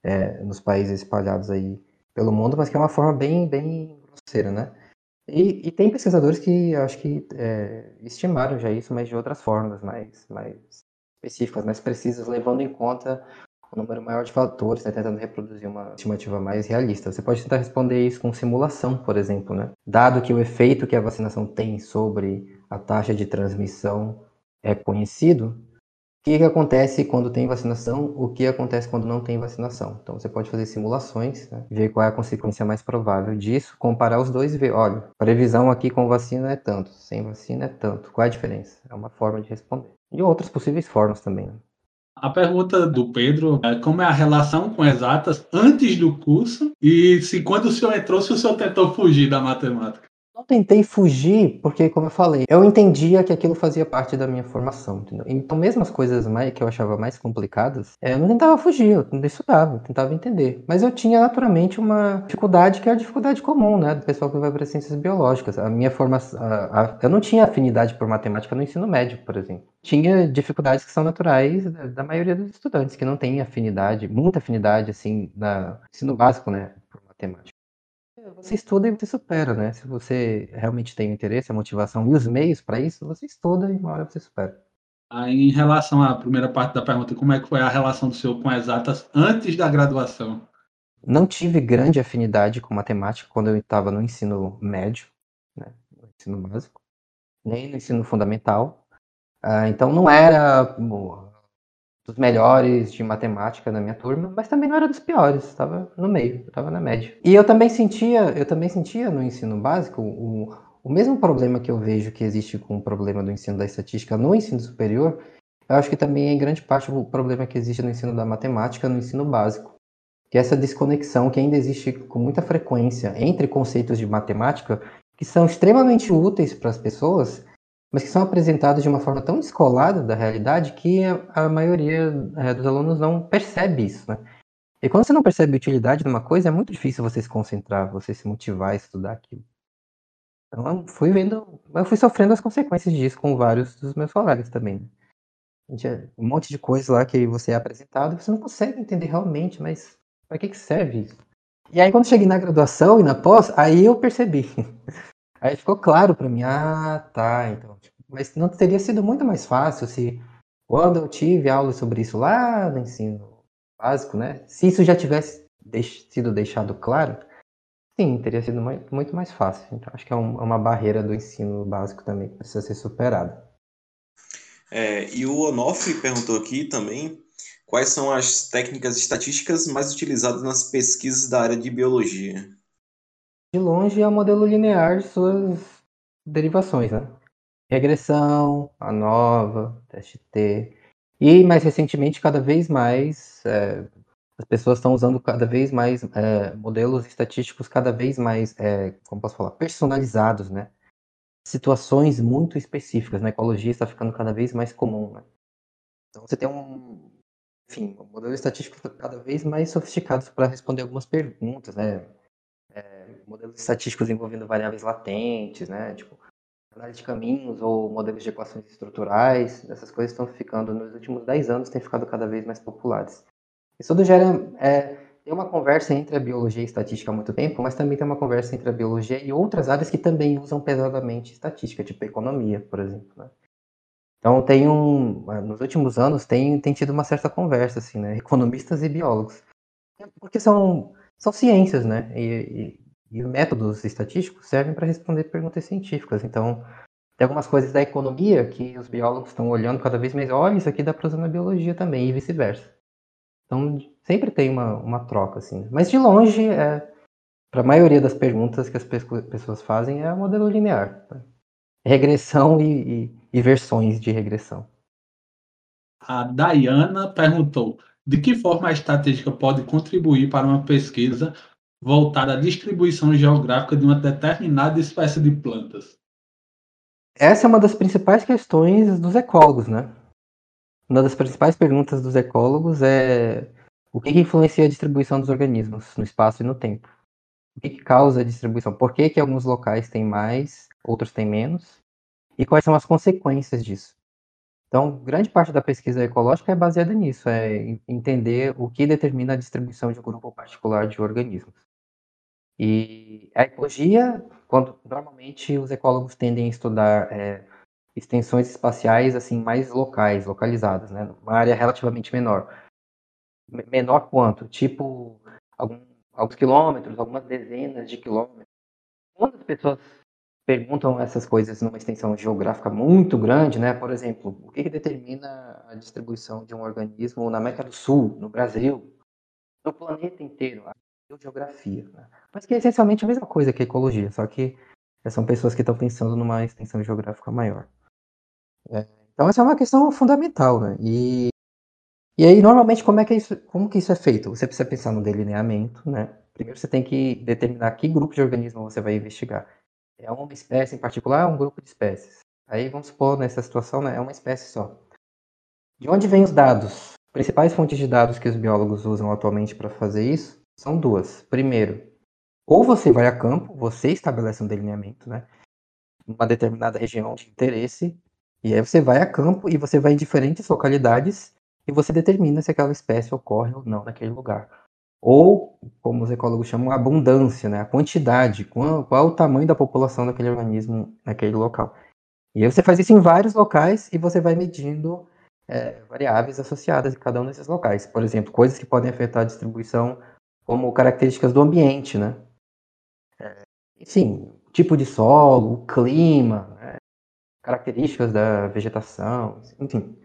é, nos países espalhados aí pelo mundo, mas que é uma forma bem, bem grosseira, né? E, e tem pesquisadores que acho que é, estimaram já isso, mas de outras formas, mais, mais específicas, mais precisas, levando em conta um número maior de fatores, né, tentando reproduzir uma estimativa mais realista. Você pode tentar responder isso com simulação, por exemplo, né? Dado que o efeito que a vacinação tem sobre a taxa de transmissão é conhecido, que, que acontece quando tem vacinação, o que acontece quando não tem vacinação. Então você pode fazer simulações, né, ver qual é a consequência mais provável disso, comparar os dois e ver, olha, previsão aqui com vacina é tanto, sem vacina é tanto. Qual é a diferença? É uma forma de responder. E outras possíveis formas também. Né? A pergunta do Pedro é como é a relação com exatas antes do curso e se quando o senhor entrou, se o senhor tentou fugir da matemática tentei fugir, porque, como eu falei, eu entendia que aquilo fazia parte da minha formação, entendeu? Então, mesmo as coisas mais, que eu achava mais complicadas, é, eu não tentava fugir, eu estudava, eu tentava entender. Mas eu tinha, naturalmente, uma dificuldade que é a dificuldade comum, né, do pessoal que vai para ciências biológicas. A minha formação, a, a, eu não tinha afinidade por matemática no ensino médio, por exemplo. Tinha dificuldades que são naturais da, da maioria dos estudantes, que não têm afinidade, muita afinidade, assim, no ensino básico, né, por matemática. Você estuda e você supera, né? Se você realmente tem o interesse, a motivação e os meios para isso, você estuda e uma hora você supera. Aí, em relação à primeira parte da pergunta, como é que foi a relação do senhor com exatas antes da graduação? Não tive grande afinidade com matemática quando eu estava no ensino médio, né? no ensino básico, nem no ensino fundamental. Uh, então não era dos melhores de matemática na minha turma, mas também não era dos piores, estava no meio, estava na média. E eu também sentia, eu também sentia no ensino básico o, o mesmo problema que eu vejo que existe com o problema do ensino da estatística no ensino superior, eu acho que também é em grande parte o problema que existe no ensino da matemática no ensino básico. Que é essa desconexão que ainda existe com muita frequência entre conceitos de matemática que são extremamente úteis para as pessoas, mas que são apresentados de uma forma tão descolada da realidade que a, a maioria é, dos alunos não percebe isso, né? E quando você não percebe a utilidade de uma coisa, é muito difícil você se concentrar, você se motivar a estudar aquilo. Então, eu fui vendo, eu fui sofrendo as consequências disso com vários dos meus colegas também. Né? Um monte de coisa lá que você é apresentado, você não consegue entender realmente, mas para que, que serve isso? E aí, quando cheguei na graduação e na pós, aí eu percebi. Aí ficou claro para mim, ah, tá, então. Mas não teria sido muito mais fácil se, quando eu tive aula sobre isso lá no ensino básico, né? Se isso já tivesse deix sido deixado claro, sim, teria sido muito mais fácil. Então, acho que é, um, é uma barreira do ensino básico também que precisa ser superada. É, e o Onofre perguntou aqui também quais são as técnicas estatísticas mais utilizadas nas pesquisas da área de biologia de longe é o modelo linear de suas derivações, né? Regressão, a nova, teste T. E mais recentemente, cada vez mais, é, as pessoas estão usando cada vez mais é, modelos estatísticos cada vez mais, é, como posso falar, personalizados, né? Situações muito específicas. Na né? ecologia está ficando cada vez mais comum. Né? Então você tem um, enfim, um modelo estatístico cada vez mais sofisticados para responder algumas perguntas, né? Modelos estatísticos envolvendo variáveis latentes, né? Tipo, análise de caminhos ou modelos de equações estruturais, essas coisas estão ficando, nos últimos 10 anos, têm ficado cada vez mais populares. Isso tudo gera, é, tem uma conversa entre a biologia e a estatística há muito tempo, mas também tem uma conversa entre a biologia e outras áreas que também usam pesadamente estatística, tipo economia, por exemplo. Né? Então tem um, nos últimos anos tem, tem tido uma certa conversa assim, né, economistas e biólogos, porque são são ciências, né, e, e, métodos estatísticos servem para responder perguntas científicas. Então tem algumas coisas da economia que os biólogos estão olhando cada vez mais, olha, isso aqui dá para usar na biologia também e vice-versa. Então sempre tem uma, uma troca assim, mas de longe é para a maioria das perguntas que as pessoas fazem é o modelo linear. Tá? regressão e, e, e versões de regressão. A Dayana perguntou: de que forma a estatística pode contribuir para uma pesquisa voltada à distribuição geográfica de uma determinada espécie de plantas? Essa é uma das principais questões dos ecólogos, né? Uma das principais perguntas dos ecólogos é o que, influencia a distribuição dos organismos no espaço e no tempo? O que, causa a distribuição? Por que, que alguns locais têm mais outros têm menos, e quais são as consequências disso. Então, grande parte da pesquisa ecológica é baseada nisso, é entender o que determina a distribuição de um grupo particular de organismos. E a ecologia, quando normalmente os ecólogos tendem a estudar é, extensões espaciais assim mais locais, localizadas, né, uma área relativamente menor. Menor quanto? Tipo algum, alguns quilômetros, algumas dezenas de quilômetros. Quando as pessoas perguntam essas coisas numa extensão geográfica muito grande, né? Por exemplo, o que, que determina a distribuição de um organismo na América do Sul, no Brasil, no planeta inteiro? Geografia. Né? Mas que é essencialmente a mesma coisa que a ecologia, só que são pessoas que estão pensando numa extensão geográfica maior. É, então essa é uma questão fundamental, né? E, e aí normalmente como é que isso, como que isso é feito? Você precisa pensar no delineamento, né? Primeiro você tem que determinar que grupo de organismo você vai investigar é uma espécie em particular, um grupo de espécies. Aí vamos supor, nessa situação, né, é uma espécie só. De onde vêm os dados? Principais fontes de dados que os biólogos usam atualmente para fazer isso são duas. Primeiro, ou você vai a campo, você estabelece um delineamento, né? Uma determinada região de interesse, e aí você vai a campo e você vai em diferentes localidades e você determina se aquela espécie ocorre ou não naquele lugar ou, como os ecólogos chamam, a abundância, né? a quantidade, qual, qual o tamanho da população daquele organismo naquele local. E aí você faz isso em vários locais e você vai medindo é, variáveis associadas em cada um desses locais. Por exemplo, coisas que podem afetar a distribuição, como características do ambiente, né? É, enfim, tipo de solo, clima, né? características da vegetação, enfim.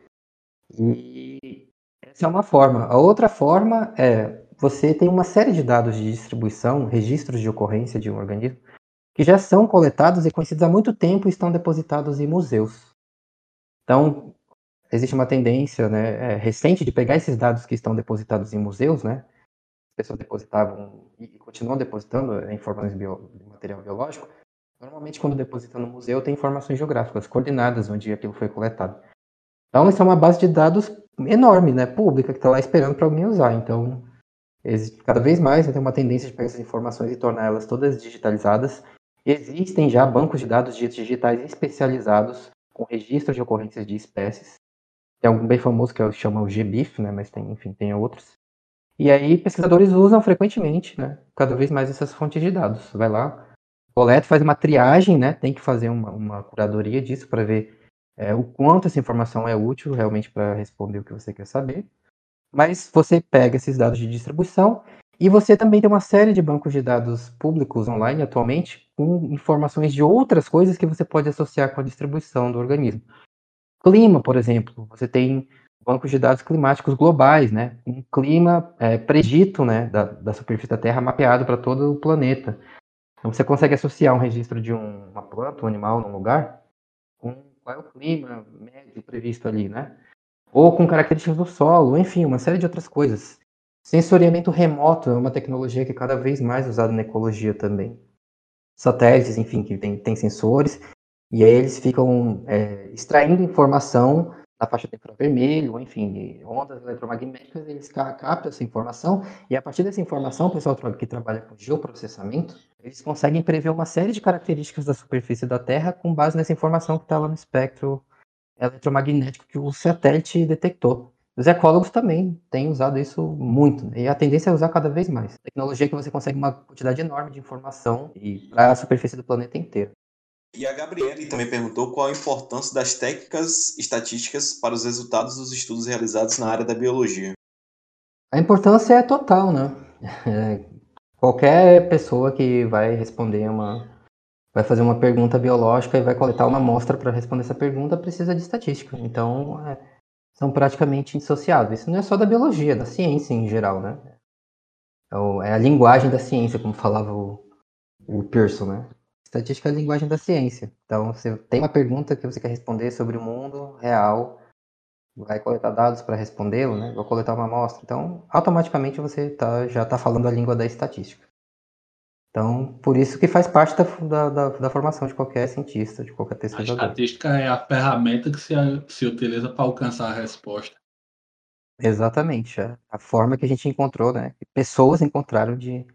E essa é uma forma. A outra forma é você tem uma série de dados de distribuição, registros de ocorrência de um organismo, que já são coletados e conhecidos há muito tempo e estão depositados em museus. Então, existe uma tendência né, é, recente de pegar esses dados que estão depositados em museus, né? As pessoas depositavam e continuam depositando informações bio, de material biológico. Normalmente, quando depositam no museu, tem informações geográficas, coordenadas onde aquilo foi coletado. Então, isso é uma base de dados enorme, né, pública, que está lá esperando para alguém usar. Então, cada vez mais né, tem uma tendência de pegar essas informações e torná-las todas digitalizadas. Existem já bancos de dados digitais especializados com registros de ocorrências de espécies. Tem um bem famoso que chama o GBIF, né, mas tem, enfim, tem outros. E aí pesquisadores usam frequentemente, né, cada vez mais essas fontes de dados. Vai lá, coleta, faz uma triagem, né, tem que fazer uma, uma curadoria disso para ver é, o quanto essa informação é útil realmente para responder o que você quer saber. Mas você pega esses dados de distribuição e você também tem uma série de bancos de dados públicos online atualmente com informações de outras coisas que você pode associar com a distribuição do organismo. Clima, por exemplo, você tem bancos de dados climáticos globais, né? Um clima é, predito, né, da, da superfície da Terra mapeado para todo o planeta. Então você consegue associar um registro de um, uma planta, um animal num lugar com qual é o clima médio previsto ali, né? ou com características do solo, enfim, uma série de outras coisas. Sensoriamento remoto é uma tecnologia que é cada vez mais usada na ecologia também. Satélites, enfim, que tem, tem sensores, e aí eles ficam é, extraindo informação da faixa temporal vermelho, ou enfim, ondas eletromagnéticas, eles captam essa informação, e a partir dessa informação, o pessoal que trabalha com geoprocessamento, eles conseguem prever uma série de características da superfície da Terra com base nessa informação que está lá no espectro eletromagnético que o satélite detectou. Os ecólogos também têm usado isso muito, né? e a tendência é usar cada vez mais. Tecnologia que você consegue uma quantidade enorme de informação para a superfície do planeta inteiro. E a Gabriele também perguntou qual a importância das técnicas estatísticas para os resultados dos estudos realizados na área da biologia. A importância é total, né? É, qualquer pessoa que vai responder uma. vai fazer uma pergunta biológica e vai coletar uma amostra para responder essa pergunta precisa de estatística. Então, é, são praticamente indissociáveis. Isso não é só da biologia, é da ciência em geral, né? É, é a linguagem da ciência, como falava o, o Pearson, né? Estatística é a linguagem da ciência. Então, você tem uma pergunta que você quer responder sobre o mundo real, vai coletar dados para respondê-lo, né? Vou coletar uma amostra. Então, automaticamente você tá, já está falando a língua da estatística. Então, por isso que faz parte da, da, da formação de qualquer cientista, de qualquer pesquisador. A estatística é a ferramenta que se, se utiliza para alcançar a resposta. Exatamente. A, a forma que a gente encontrou, né? Que pessoas encontraram de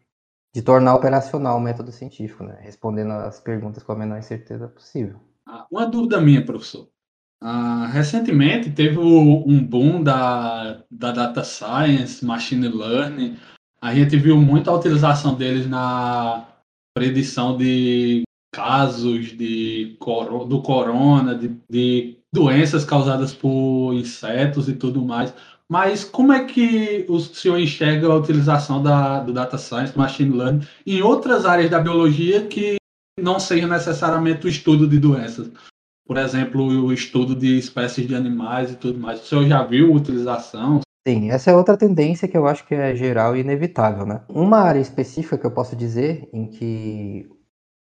de tornar operacional o método científico, né? respondendo as perguntas com a menor certeza possível. Ah, uma dúvida minha, professor. Uh, recentemente teve um boom da, da data science, machine learning. A gente viu muita utilização deles na predição de casos de, do corona, de, de doenças causadas por insetos e tudo mais. Mas como é que o senhor enxerga a utilização da, do data science, do machine learning, em outras áreas da biologia que não seja necessariamente o estudo de doenças? Por exemplo, o estudo de espécies de animais e tudo mais. O senhor já viu a utilização? Sim, essa é outra tendência que eu acho que é geral e inevitável, né? Uma área específica que eu posso dizer em que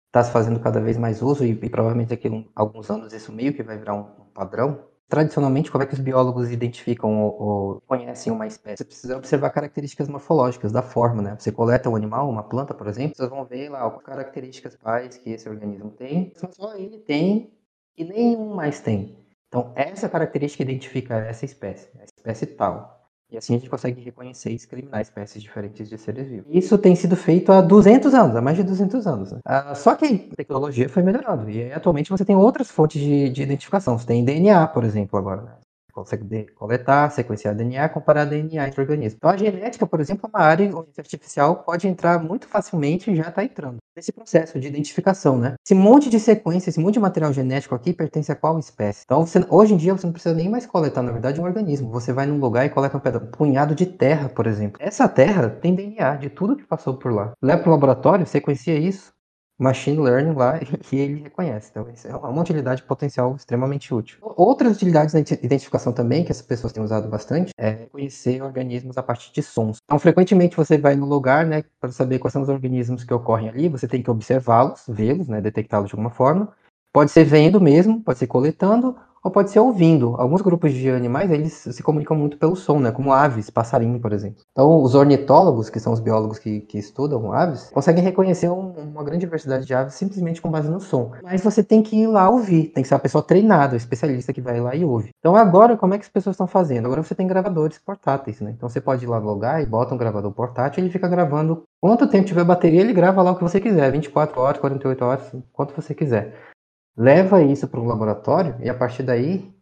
está se fazendo cada vez mais uso e, e provavelmente daqui a alguns anos isso meio que vai virar um padrão Tradicionalmente, como é que os biólogos identificam ou, ou, conhecem uma espécie? Você precisa observar características morfológicas da forma, né? Você coleta um animal, uma planta, por exemplo, vocês vão ver lá quais características principais que esse organismo tem, só ele tem e nenhum mais tem. Então, essa característica identifica essa espécie, a espécie tal. E assim a gente consegue reconhecer e discriminar espécies diferentes de seres vivos. Isso tem sido feito há 200 anos, há mais de 200 anos. Né? Ah, só que a tecnologia foi melhorando e atualmente você tem outras fontes de, de identificação. Você tem DNA, por exemplo, agora. Né? consegue coletar, sequenciar DNA, comparar DNA entre organismos. Então a genética, por exemplo, é uma área onde a artificial pode entrar muito facilmente e já está entrando nesse processo de identificação, né? Esse monte de sequência, esse monte de material genético aqui pertence a qual espécie? Então você, hoje em dia você não precisa nem mais coletar, na verdade, um organismo. Você vai num lugar e coleta um, um punhado de terra, por exemplo. Essa terra tem DNA de tudo que passou por lá. Leva para o laboratório, sequencia isso, machine learning lá que ele reconhece. Então, isso é uma utilidade potencial extremamente útil. Outras utilidades da identificação também, que as pessoas têm usado bastante, é conhecer organismos a partir de sons. Então, frequentemente você vai no lugar, né, para saber quais são os organismos que ocorrem ali, você tem que observá-los, vê-los, né, detectá-los de alguma forma. Pode ser vendo mesmo, pode ser coletando, ou pode ser ouvindo. Alguns grupos de animais, eles se comunicam muito pelo som, né? Como aves, passarinho, por exemplo. Então, os ornitólogos, que são os biólogos que, que estudam aves, conseguem reconhecer um, uma grande diversidade de aves simplesmente com base no som. Mas você tem que ir lá ouvir, tem que ser uma pessoa treinada, um especialista que vai lá e ouve. Então, agora, como é que as pessoas estão fazendo? Agora você tem gravadores portáteis, né? Então, você pode ir lá no lugar e bota um gravador portátil e ele fica gravando. Quanto tempo tiver bateria, ele grava lá o que você quiser, 24 horas, 48 horas, quanto você quiser leva isso para um laboratório e a partir daí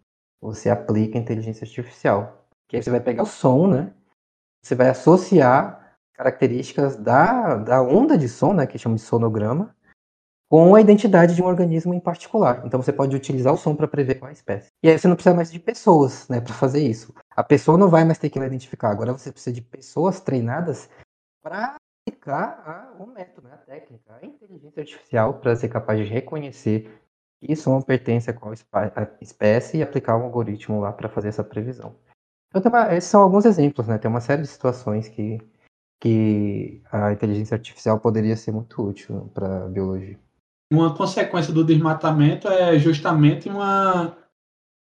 você aplica inteligência artificial. Que aí você vai pegar o som, né? Você vai associar características da, da onda de som, né, que chama de sonograma, com a identidade de um organismo em particular. Então você pode utilizar o som para prever qual espécie. E aí você não precisa mais de pessoas, né, para fazer isso. A pessoa não vai mais ter que identificar. Agora você precisa de pessoas treinadas para aplicar o método, né, a técnica, a inteligência artificial para ser capaz de reconhecer que som pertence a qual espécie e aplicar um algoritmo lá para fazer essa previsão. Então, uma, esses são alguns exemplos, né? Tem uma série de situações que, que a inteligência artificial poderia ser muito útil para a biologia. Uma consequência do desmatamento é justamente uma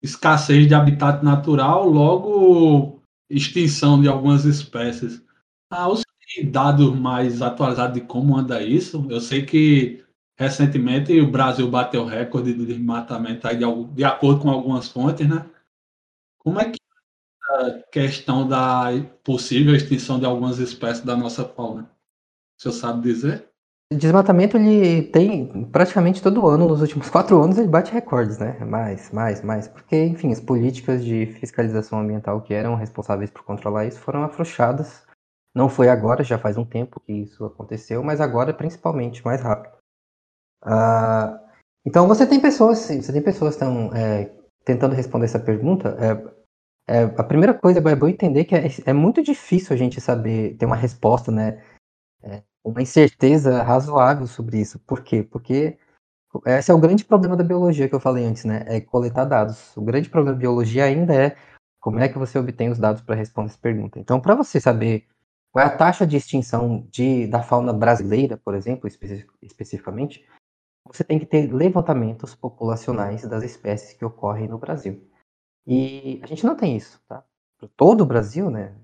escassez de habitat natural, logo extinção de algumas espécies. Ah, os dados mais atualizados de como anda isso? Eu sei que Recentemente, o Brasil bateu recorde de desmatamento aí de, de acordo com algumas fontes, né? Como é que a questão da possível extinção de algumas espécies da nossa fauna? O senhor sabe dizer? Desmatamento ele tem praticamente todo ano, nos últimos quatro anos ele bate recordes, né? Mais, mais, mais. Porque, enfim, as políticas de fiscalização ambiental que eram responsáveis por controlar isso foram afrouxadas. Não foi agora, já faz um tempo que isso aconteceu, mas agora principalmente, mais rápido. Ah, então você tem pessoas, você tem pessoas que estão é, tentando responder essa pergunta. É, é, a primeira coisa é bom entender que é, é, muito difícil a gente saber ter uma resposta, né? É, uma incerteza razoável sobre isso. Por quê? Porque esse é o grande problema da biologia que eu falei antes, né? É coletar dados. O grande problema da biologia ainda é como é que você obtém os dados para responder essa pergunta. Então, para você saber qual é a taxa de extinção de, da fauna brasileira, por exemplo, especi especificamente, você tem que ter levantamentos populacionais das espécies que ocorrem no Brasil. E a gente não tem isso, tá? Todo o Brasil, né?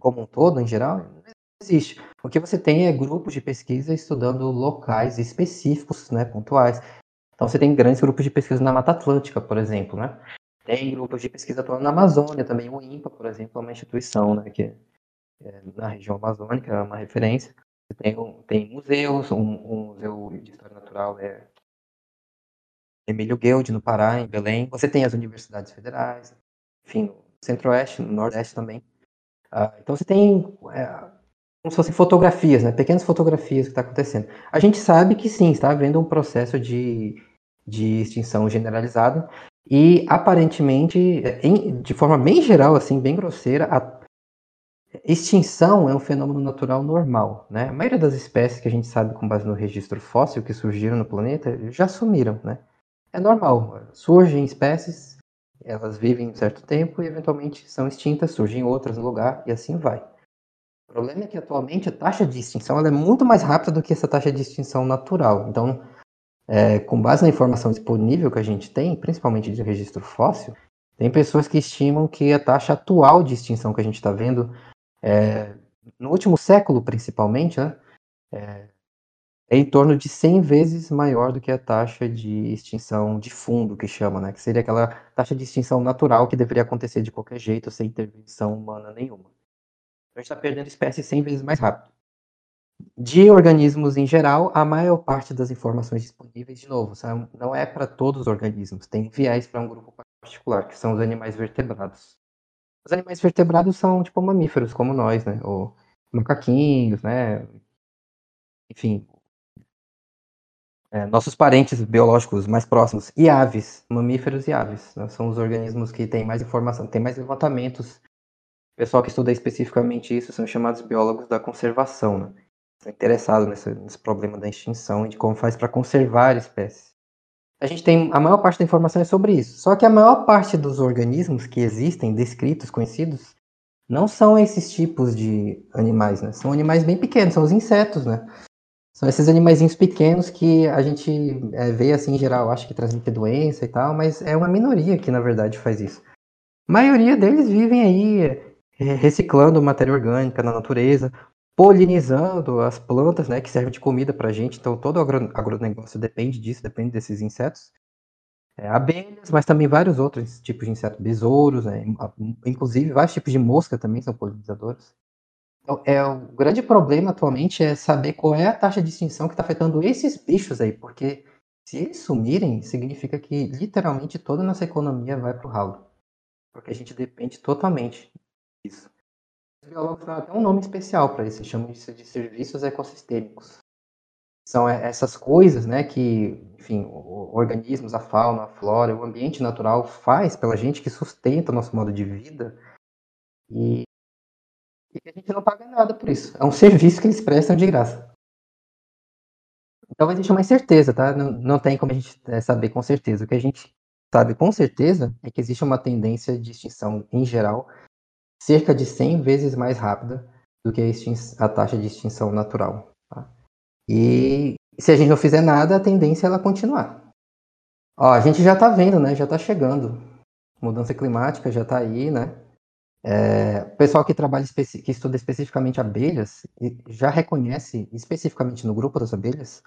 Como um todo, em geral, não existe. O que você tem é grupos de pesquisa estudando locais específicos, né, pontuais. Então você tem grandes grupos de pesquisa na Mata Atlântica, por exemplo, né? Tem grupos de pesquisa atuando na Amazônia também. O INPA, por exemplo, é uma instituição, né, que é na região amazônica, é uma referência. Tem, tem museus, um, um, museu de história natural é Emílio Guild, no Pará, em Belém. Você tem as universidades federais, enfim, no centro-oeste, no nordeste também. Uh, então você tem é, como se fossem fotografias, né? pequenas fotografias que está acontecendo. A gente sabe que sim, está havendo um processo de, de extinção generalizada e aparentemente, em, de forma bem geral, assim, bem grosseira, a Extinção é um fenômeno natural normal, né? A maioria das espécies que a gente sabe com base no registro fóssil que surgiram no planeta já sumiram, né? É normal, surgem espécies, elas vivem um certo tempo e eventualmente são extintas, surgem outras no lugar e assim vai. O problema é que atualmente a taxa de extinção é muito mais rápida do que essa taxa de extinção natural. Então, é, com base na informação disponível que a gente tem, principalmente de registro fóssil, tem pessoas que estimam que a taxa atual de extinção que a gente está vendo é, no último século, principalmente, né, é, é, em torno de 100 vezes maior do que a taxa de extinção de fundo, que chama, né, que seria aquela taxa de extinção natural que deveria acontecer de qualquer jeito, sem intervenção humana nenhuma. Então, a gente está perdendo espécies 100 vezes mais rápido. De organismos em geral, a maior parte das informações disponíveis, de novo, não é para todos os organismos, tem viés para um grupo particular, que são os animais vertebrados. Os animais vertebrados são tipo mamíferos, como nós, né? Ou macaquinhos, né? Enfim. É, nossos parentes biológicos mais próximos. E aves, mamíferos e aves. Né? São os organismos que têm mais informação, têm mais levantamentos. O pessoal que estuda especificamente isso são chamados biólogos da conservação, né? Estão interessados nesse, nesse problema da extinção e de como faz para conservar espécies a gente tem a maior parte da informação é sobre isso. Só que a maior parte dos organismos que existem, descritos, conhecidos, não são esses tipos de animais, né? São animais bem pequenos, são os insetos, né? São esses animaizinhos pequenos que a gente é, vê assim em geral, acha que transmite doença e tal, mas é uma minoria que na verdade faz isso. A maioria deles vivem aí é, reciclando matéria orgânica na natureza, polinizando as plantas, né, que servem de comida para a gente. Então, todo o agro, agronegócio depende disso, depende desses insetos. É, abelhas, mas também vários outros tipos de insetos, besouros, né, inclusive vários tipos de mosca também são polinizadores. Então, é, o grande problema atualmente é saber qual é a taxa de extinção que está afetando esses bichos aí, porque se eles sumirem, significa que literalmente toda a nossa economia vai para o ralo. Porque a gente depende totalmente disso biólogos dão até um nome especial para isso, chamam isso de serviços ecossistêmicos. São essas coisas, né, que, enfim, organismos, a fauna, a flora, o ambiente natural faz pela gente que sustenta o nosso modo de vida e, e a gente não paga nada por isso. É um serviço que eles prestam de graça. Então existe uma incerteza, tá? Não, não tem como a gente é, saber com certeza. O que a gente sabe com certeza é que existe uma tendência de extinção em geral cerca de 100 vezes mais rápida do que a, a taxa de extinção natural. Tá? E se a gente não fizer nada, a tendência é ela continuar. Ó, a gente já está vendo, né? Já está chegando. Mudança climática já está aí, né? É, o pessoal que trabalha que estuda especificamente abelhas já reconhece, especificamente no grupo das abelhas,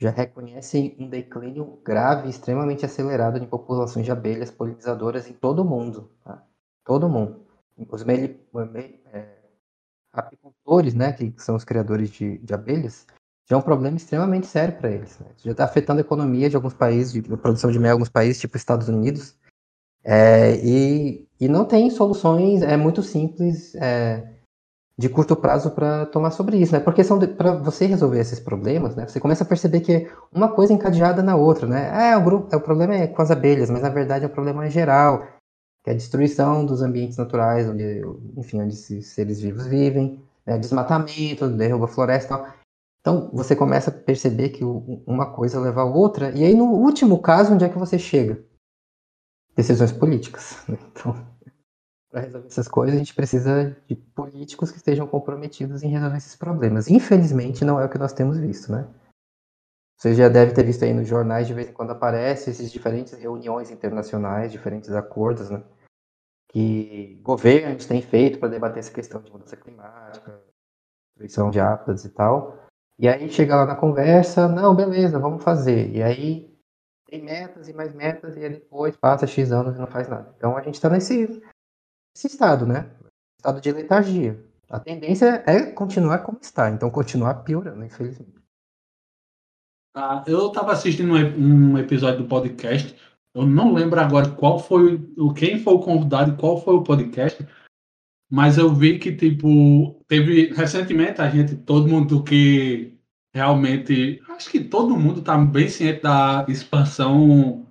já reconhece um declínio grave, extremamente acelerado de populações de abelhas polinizadoras em todo o mundo. Tá? Todo mundo os meli, é, apicultores, né, que são os criadores de, de abelhas, já é um problema extremamente sério para eles. Né? Já está afetando a economia de alguns países, a produção de mel em alguns países, tipo Estados Unidos. É, e, e não tem soluções é muito simples é, de curto prazo para tomar sobre isso, né? Porque são para você resolver esses problemas, né? Você começa a perceber que uma coisa encadeada na outra, né? É, o grupo, é, o problema é com as abelhas, mas na verdade é um problema geral, que é a destruição dos ambientes naturais, onde, enfim, onde esses seres vivos vivem, né? desmatamento, derruba floresta, tal. Então, você começa a perceber que uma coisa leva a outra, e aí no último caso, onde é que você chega? Decisões políticas. Né? Então, para resolver essas coisas, a gente precisa de políticos que estejam comprometidos em resolver esses problemas. Infelizmente, não é o que nós temos visto, né? Você já deve ter visto aí nos jornais, de vez em quando aparecem esses diferentes reuniões internacionais, diferentes acordos, né? Que governos têm feito para debater essa questão de mudança climática, destruição de hábitats e tal. E aí chega lá na conversa, não, beleza, vamos fazer. E aí tem metas e mais metas, e depois passa X anos e não faz nada. Então a gente está nesse, nesse estado, né? Estado de letargia. A tendência é continuar como está, então continuar piorando, infelizmente. Ah, eu estava assistindo um episódio do podcast, eu não lembro agora qual foi o quem foi o convidado e qual foi o podcast, mas eu vi que, tipo, teve recentemente a gente, todo mundo que realmente. Acho que todo mundo está bem ciente da expansão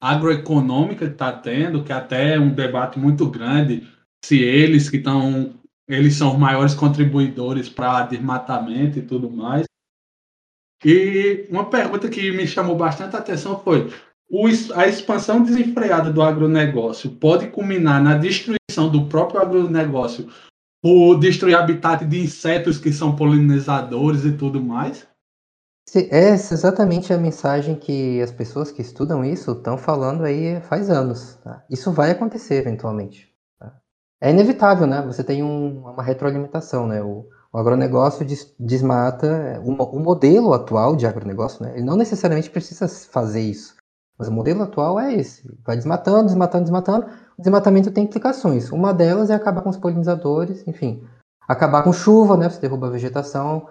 agroeconômica que está tendo, que até é um debate muito grande se eles que estão. Eles são os maiores contribuidores para desmatamento e tudo mais. E uma pergunta que me chamou bastante atenção foi: a expansão desenfreada do agronegócio pode culminar na destruição do próprio agronegócio por destruir habitat de insetos que são polinizadores e tudo mais? Essa é exatamente a mensagem que as pessoas que estudam isso estão falando aí faz anos. Tá? Isso vai acontecer eventualmente. Tá? É inevitável, né? Você tem um, uma retroalimentação, né? O, o agronegócio des, desmata. O, o, modelo atual de agronegócio, né? Ele não necessariamente precisa fazer isso. Mas o modelo atual é esse. Vai desmatando, desmatando, desmatando. O desmatamento tem implicações. Uma delas é acabar com os polinizadores, enfim. Acabar com chuva, né? Você derruba a vegetação.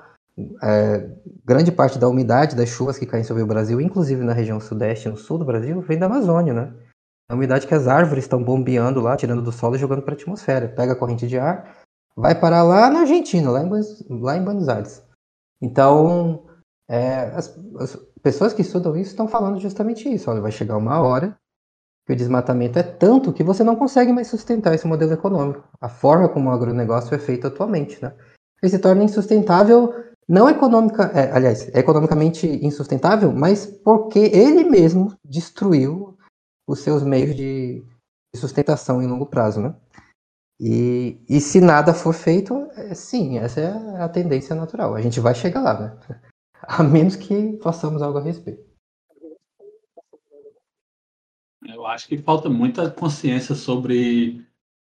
É, grande parte da umidade das chuvas que caem sobre o Brasil, inclusive na região sudeste e no sul do Brasil, vem da Amazônia, né? A umidade que as árvores estão bombeando lá, tirando do solo e jogando para a atmosfera. Pega a corrente de ar, vai parar lá na Argentina, lá em, lá em Buenos Aires. Então, é, as, as, pessoas que estudam isso estão falando justamente isso. Olha, vai chegar uma hora que o desmatamento é tanto que você não consegue mais sustentar esse modelo econômico. A forma como o agronegócio é feito atualmente, né? Ele se torna insustentável, não econômica, é, aliás, é economicamente insustentável, mas porque ele mesmo destruiu os seus meios de, sustentação em longo prazo, né? E, e se nada for feito, é, sim, essa é a tendência natural. A gente vai chegar lá, né? a menos que façamos algo a respeito. Eu acho que falta muita consciência sobre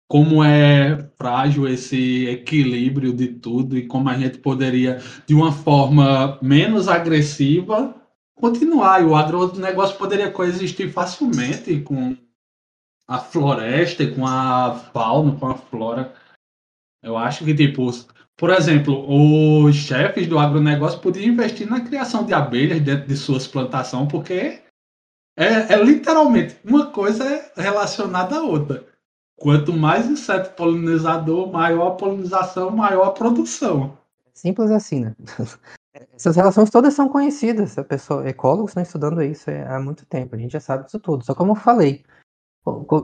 como é frágil esse equilíbrio de tudo e como a gente poderia, de uma forma menos agressiva, continuar. E o agronegócio poderia coexistir facilmente com a floresta, com a fauna, com a flora. Eu acho que, tipo, por exemplo, os chefes do agronegócio podiam investir na criação de abelhas dentro de suas plantações, porque é, é literalmente uma coisa relacionada à outra. Quanto mais inseto polinizador, maior a polinização, maior a produção. Simples assim, né? Essas relações todas são conhecidas. A pessoa, ecólogos estão estudando isso há muito tempo. A gente já sabe disso tudo. Só como eu falei,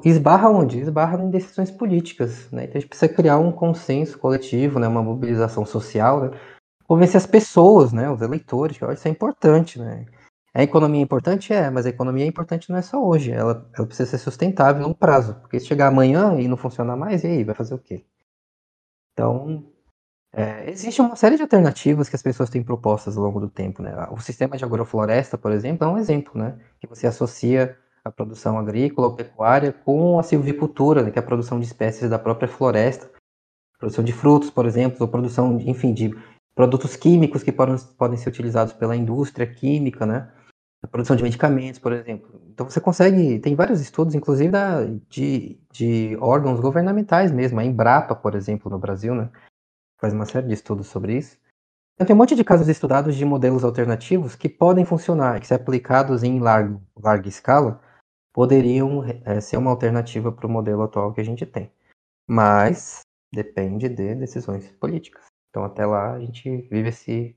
Esbarra onde? Esbarra em decisões políticas, né? Então a gente precisa criar um consenso coletivo, né? Uma mobilização social, né? Convencer as pessoas, né? Os eleitores, que isso é importante, né? A economia é importante? É, mas a economia é importante não é só hoje, ela, ela precisa ser sustentável no prazo, porque se chegar amanhã e não funcionar mais, e aí, vai fazer o quê? Então, é, existe uma série de alternativas que as pessoas têm propostas ao longo do tempo, né? O sistema de agrofloresta, por exemplo, é um exemplo, né? Que você associa a produção agrícola ou pecuária com a silvicultura, né, que é a produção de espécies da própria floresta, produção de frutos, por exemplo, ou produção, de, enfim, de produtos químicos que podem, podem ser utilizados pela indústria química, né? A produção de medicamentos, por exemplo. Então você consegue, tem vários estudos, inclusive da, de, de órgãos governamentais mesmo, a Embrapa, por exemplo, no Brasil, né? Faz uma série de estudos sobre isso. Então, tem um monte de casos estudados de modelos alternativos que podem funcionar, que se aplicados em largo, larga escala, poderiam é, ser uma alternativa para o modelo atual que a gente tem. Mas depende de decisões políticas. Então, até lá, a gente vive esse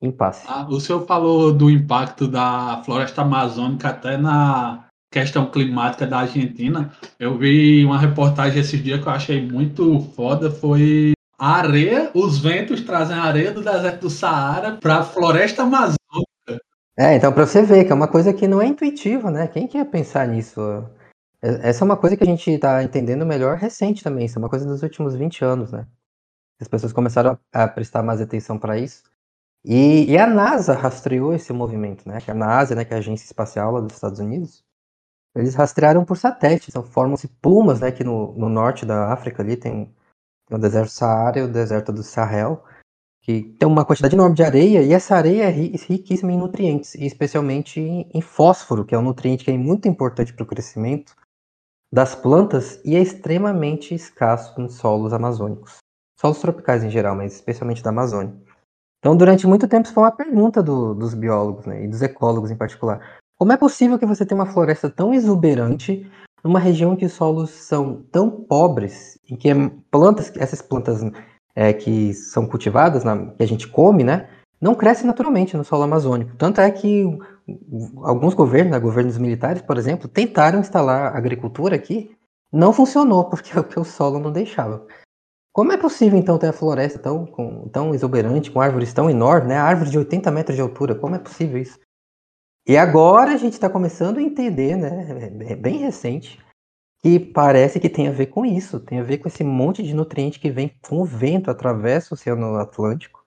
impasse. Ah, o senhor falou do impacto da floresta amazônica até na questão climática da Argentina. Eu vi uma reportagem esses dias que eu achei muito foda, foi a areia, os ventos trazem a areia do deserto do Saara para a floresta amazônica. É, então para você ver que é uma coisa que não é intuitiva, né? Quem quer pensar nisso? Essa é uma coisa que a gente está entendendo melhor recente também, isso é uma coisa dos últimos 20 anos, né? As pessoas começaram a prestar mais atenção para isso. E, e, a NASA rastreou esse movimento, né? Que a NASA, né, que é a Agência Espacial lá dos Estados Unidos, eles rastrearam por satélite, então formam-se plumas, né? Que no, no norte da África ali tem, tem o deserto Saara e o deserto do Sahel, que tem uma quantidade enorme de areia, e essa areia é riquíssima em nutrientes, e especialmente em fósforo, que é um nutriente que é muito importante para o crescimento das plantas e é extremamente escasso nos solos amazônicos. Solos tropicais em geral, mas especialmente da Amazônia. Então, durante muito tempo, isso foi uma pergunta do, dos biólogos né, e dos ecólogos em particular. Como é possível que você tenha uma floresta tão exuberante numa região que os solos são tão pobres, em que plantas, essas plantas é, que são cultivadas, na, que a gente come, né, não crescem naturalmente no solo amazônico. Tanto é que alguns governos, né, governos militares, por exemplo, tentaram instalar agricultura aqui, não funcionou porque, porque o solo não deixava. Como é possível, então, ter a floresta tão, com, tão exuberante, com árvores tão enormes, né? Árvore de 80 metros de altura, como é possível isso? E agora a gente está começando a entender, né? É bem recente, que parece que tem a ver com isso, tem a ver com esse monte de nutriente que vem com o vento, atravessa o Oceano Atlântico,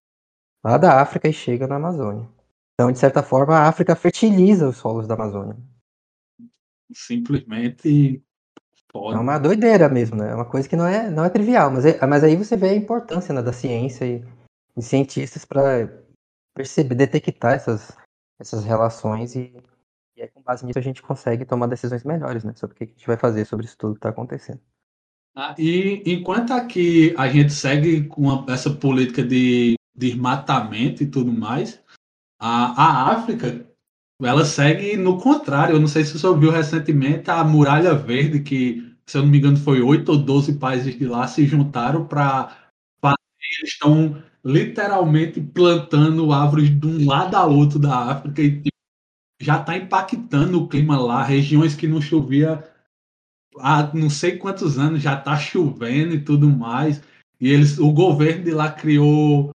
lá da África e chega na Amazônia. Então, de certa forma, a África fertiliza os solos da Amazônia. Simplesmente Pode. É uma doideira mesmo, né? É uma coisa que não é, não é trivial, mas, é, mas aí você vê a importância né, da ciência e de cientistas para perceber, detectar essas, essas relações e, e aí, com base nisso a gente consegue tomar decisões melhores, né? Sobre o que a gente vai fazer sobre isso tudo que está acontecendo. Ah, e enquanto aqui a gente segue com essa política de desmatamento e tudo mais, a, a África ela segue no contrário. Eu não sei se você ouviu recentemente a Muralha Verde, que, se eu não me engano, foi oito ou doze países de lá se juntaram para. Eles estão literalmente plantando árvores de um lado a outro da África e já está impactando o clima lá. Regiões que não chovia há não sei quantos anos já está chovendo e tudo mais. E eles, o governo de lá criou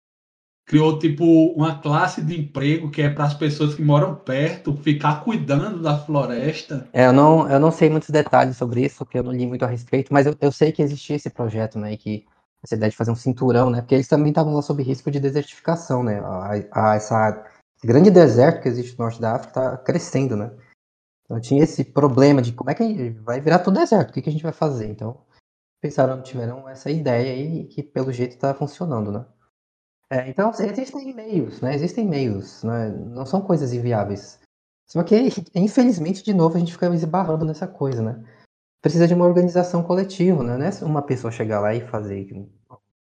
criou tipo uma classe de emprego que é para as pessoas que moram perto ficar cuidando da floresta. É, eu não, eu não sei muitos detalhes sobre isso, porque eu não li muito a respeito, mas eu, eu sei que existia esse projeto, né, que essa ideia de fazer um cinturão, né, porque eles também estavam lá sob risco de desertificação, né, a, a, essa grande deserto que existe no norte da África está crescendo, né. Então tinha esse problema de como é que vai virar tudo deserto, o que, que a gente vai fazer? Então pensaram, tiveram essa ideia aí que pelo jeito está funcionando, né. É, então, existem meios, né? Existem meios, né? não são coisas inviáveis. Só que, infelizmente, de novo, a gente fica esbarrando nessa coisa, né? Precisa de uma organização coletiva, né? Não é uma pessoa chegar lá e fazer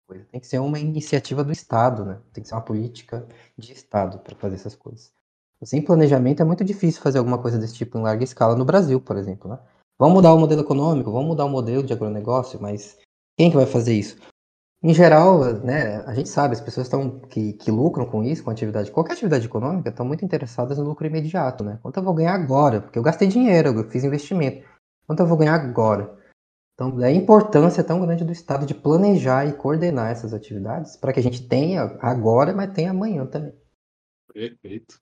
coisa. Tem que ser uma iniciativa do Estado, né? Tem que ser uma política de Estado para fazer essas coisas. Sem planejamento é muito difícil fazer alguma coisa desse tipo em larga escala no Brasil, por exemplo, né? Vamos mudar o modelo econômico, vamos mudar o modelo de agronegócio, mas quem que vai fazer isso? Em geral, né, a gente sabe, as pessoas estão que, que lucram com isso, com atividade, qualquer atividade econômica, estão muito interessadas no lucro imediato, né? Quanto eu vou ganhar agora? Porque eu gastei dinheiro, eu fiz investimento. Quanto eu vou ganhar agora? Então, é a importância tão grande do Estado de planejar e coordenar essas atividades para que a gente tenha agora, mas tenha amanhã também. Perfeito.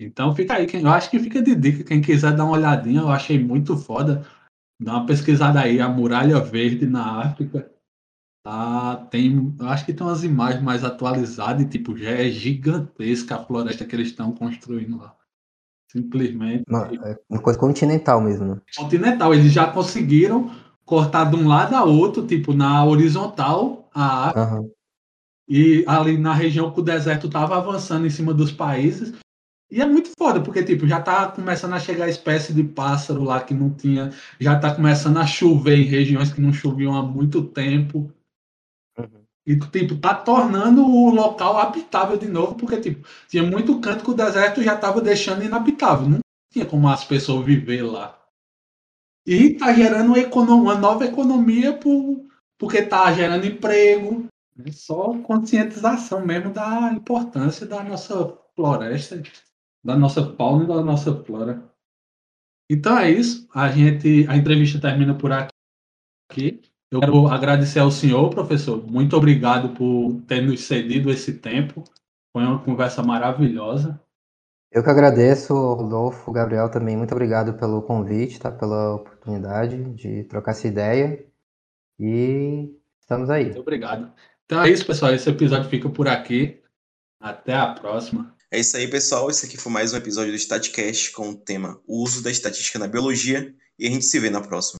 Então fica aí, eu acho que fica de dica, quem quiser dar uma olhadinha, eu achei muito foda. Dá uma pesquisada aí, a Muralha Verde na África. Tá, tem, acho que tem umas imagens mais atualizadas e tipo, já é gigantesca a floresta que eles estão construindo lá. Simplesmente. Uma, é uma coisa continental mesmo, né? Continental, eles já conseguiram cortar de um lado a outro, tipo, na horizontal, a uhum. e ali na região que o deserto estava avançando em cima dos países. E é muito foda, porque tipo, já tá começando a chegar espécie de pássaro lá que não tinha, já tá começando a chover em regiões que não choviam há muito tempo. E, tipo, tá tornando o local habitável de novo, porque, tipo, tinha muito canto que o deserto já tava deixando inabitável. Não tinha como as pessoas viver lá. E tá gerando uma, nova economia por, porque tá gerando emprego. É só conscientização mesmo da importância da nossa floresta, da nossa fauna e da nossa flora. Então é isso. A gente, a entrevista termina por aqui. Eu quero agradecer ao senhor, professor. Muito obrigado por ter nos cedido esse tempo. Foi uma conversa maravilhosa. Eu que agradeço, Rodolfo, Gabriel também. Muito obrigado pelo convite, tá? pela oportunidade de trocar essa ideia. E estamos aí. Muito obrigado. Então é isso, pessoal. Esse episódio fica por aqui. Até a próxima. É isso aí, pessoal. Esse aqui foi mais um episódio do StatCast com o tema O uso da estatística na biologia. E a gente se vê na próxima.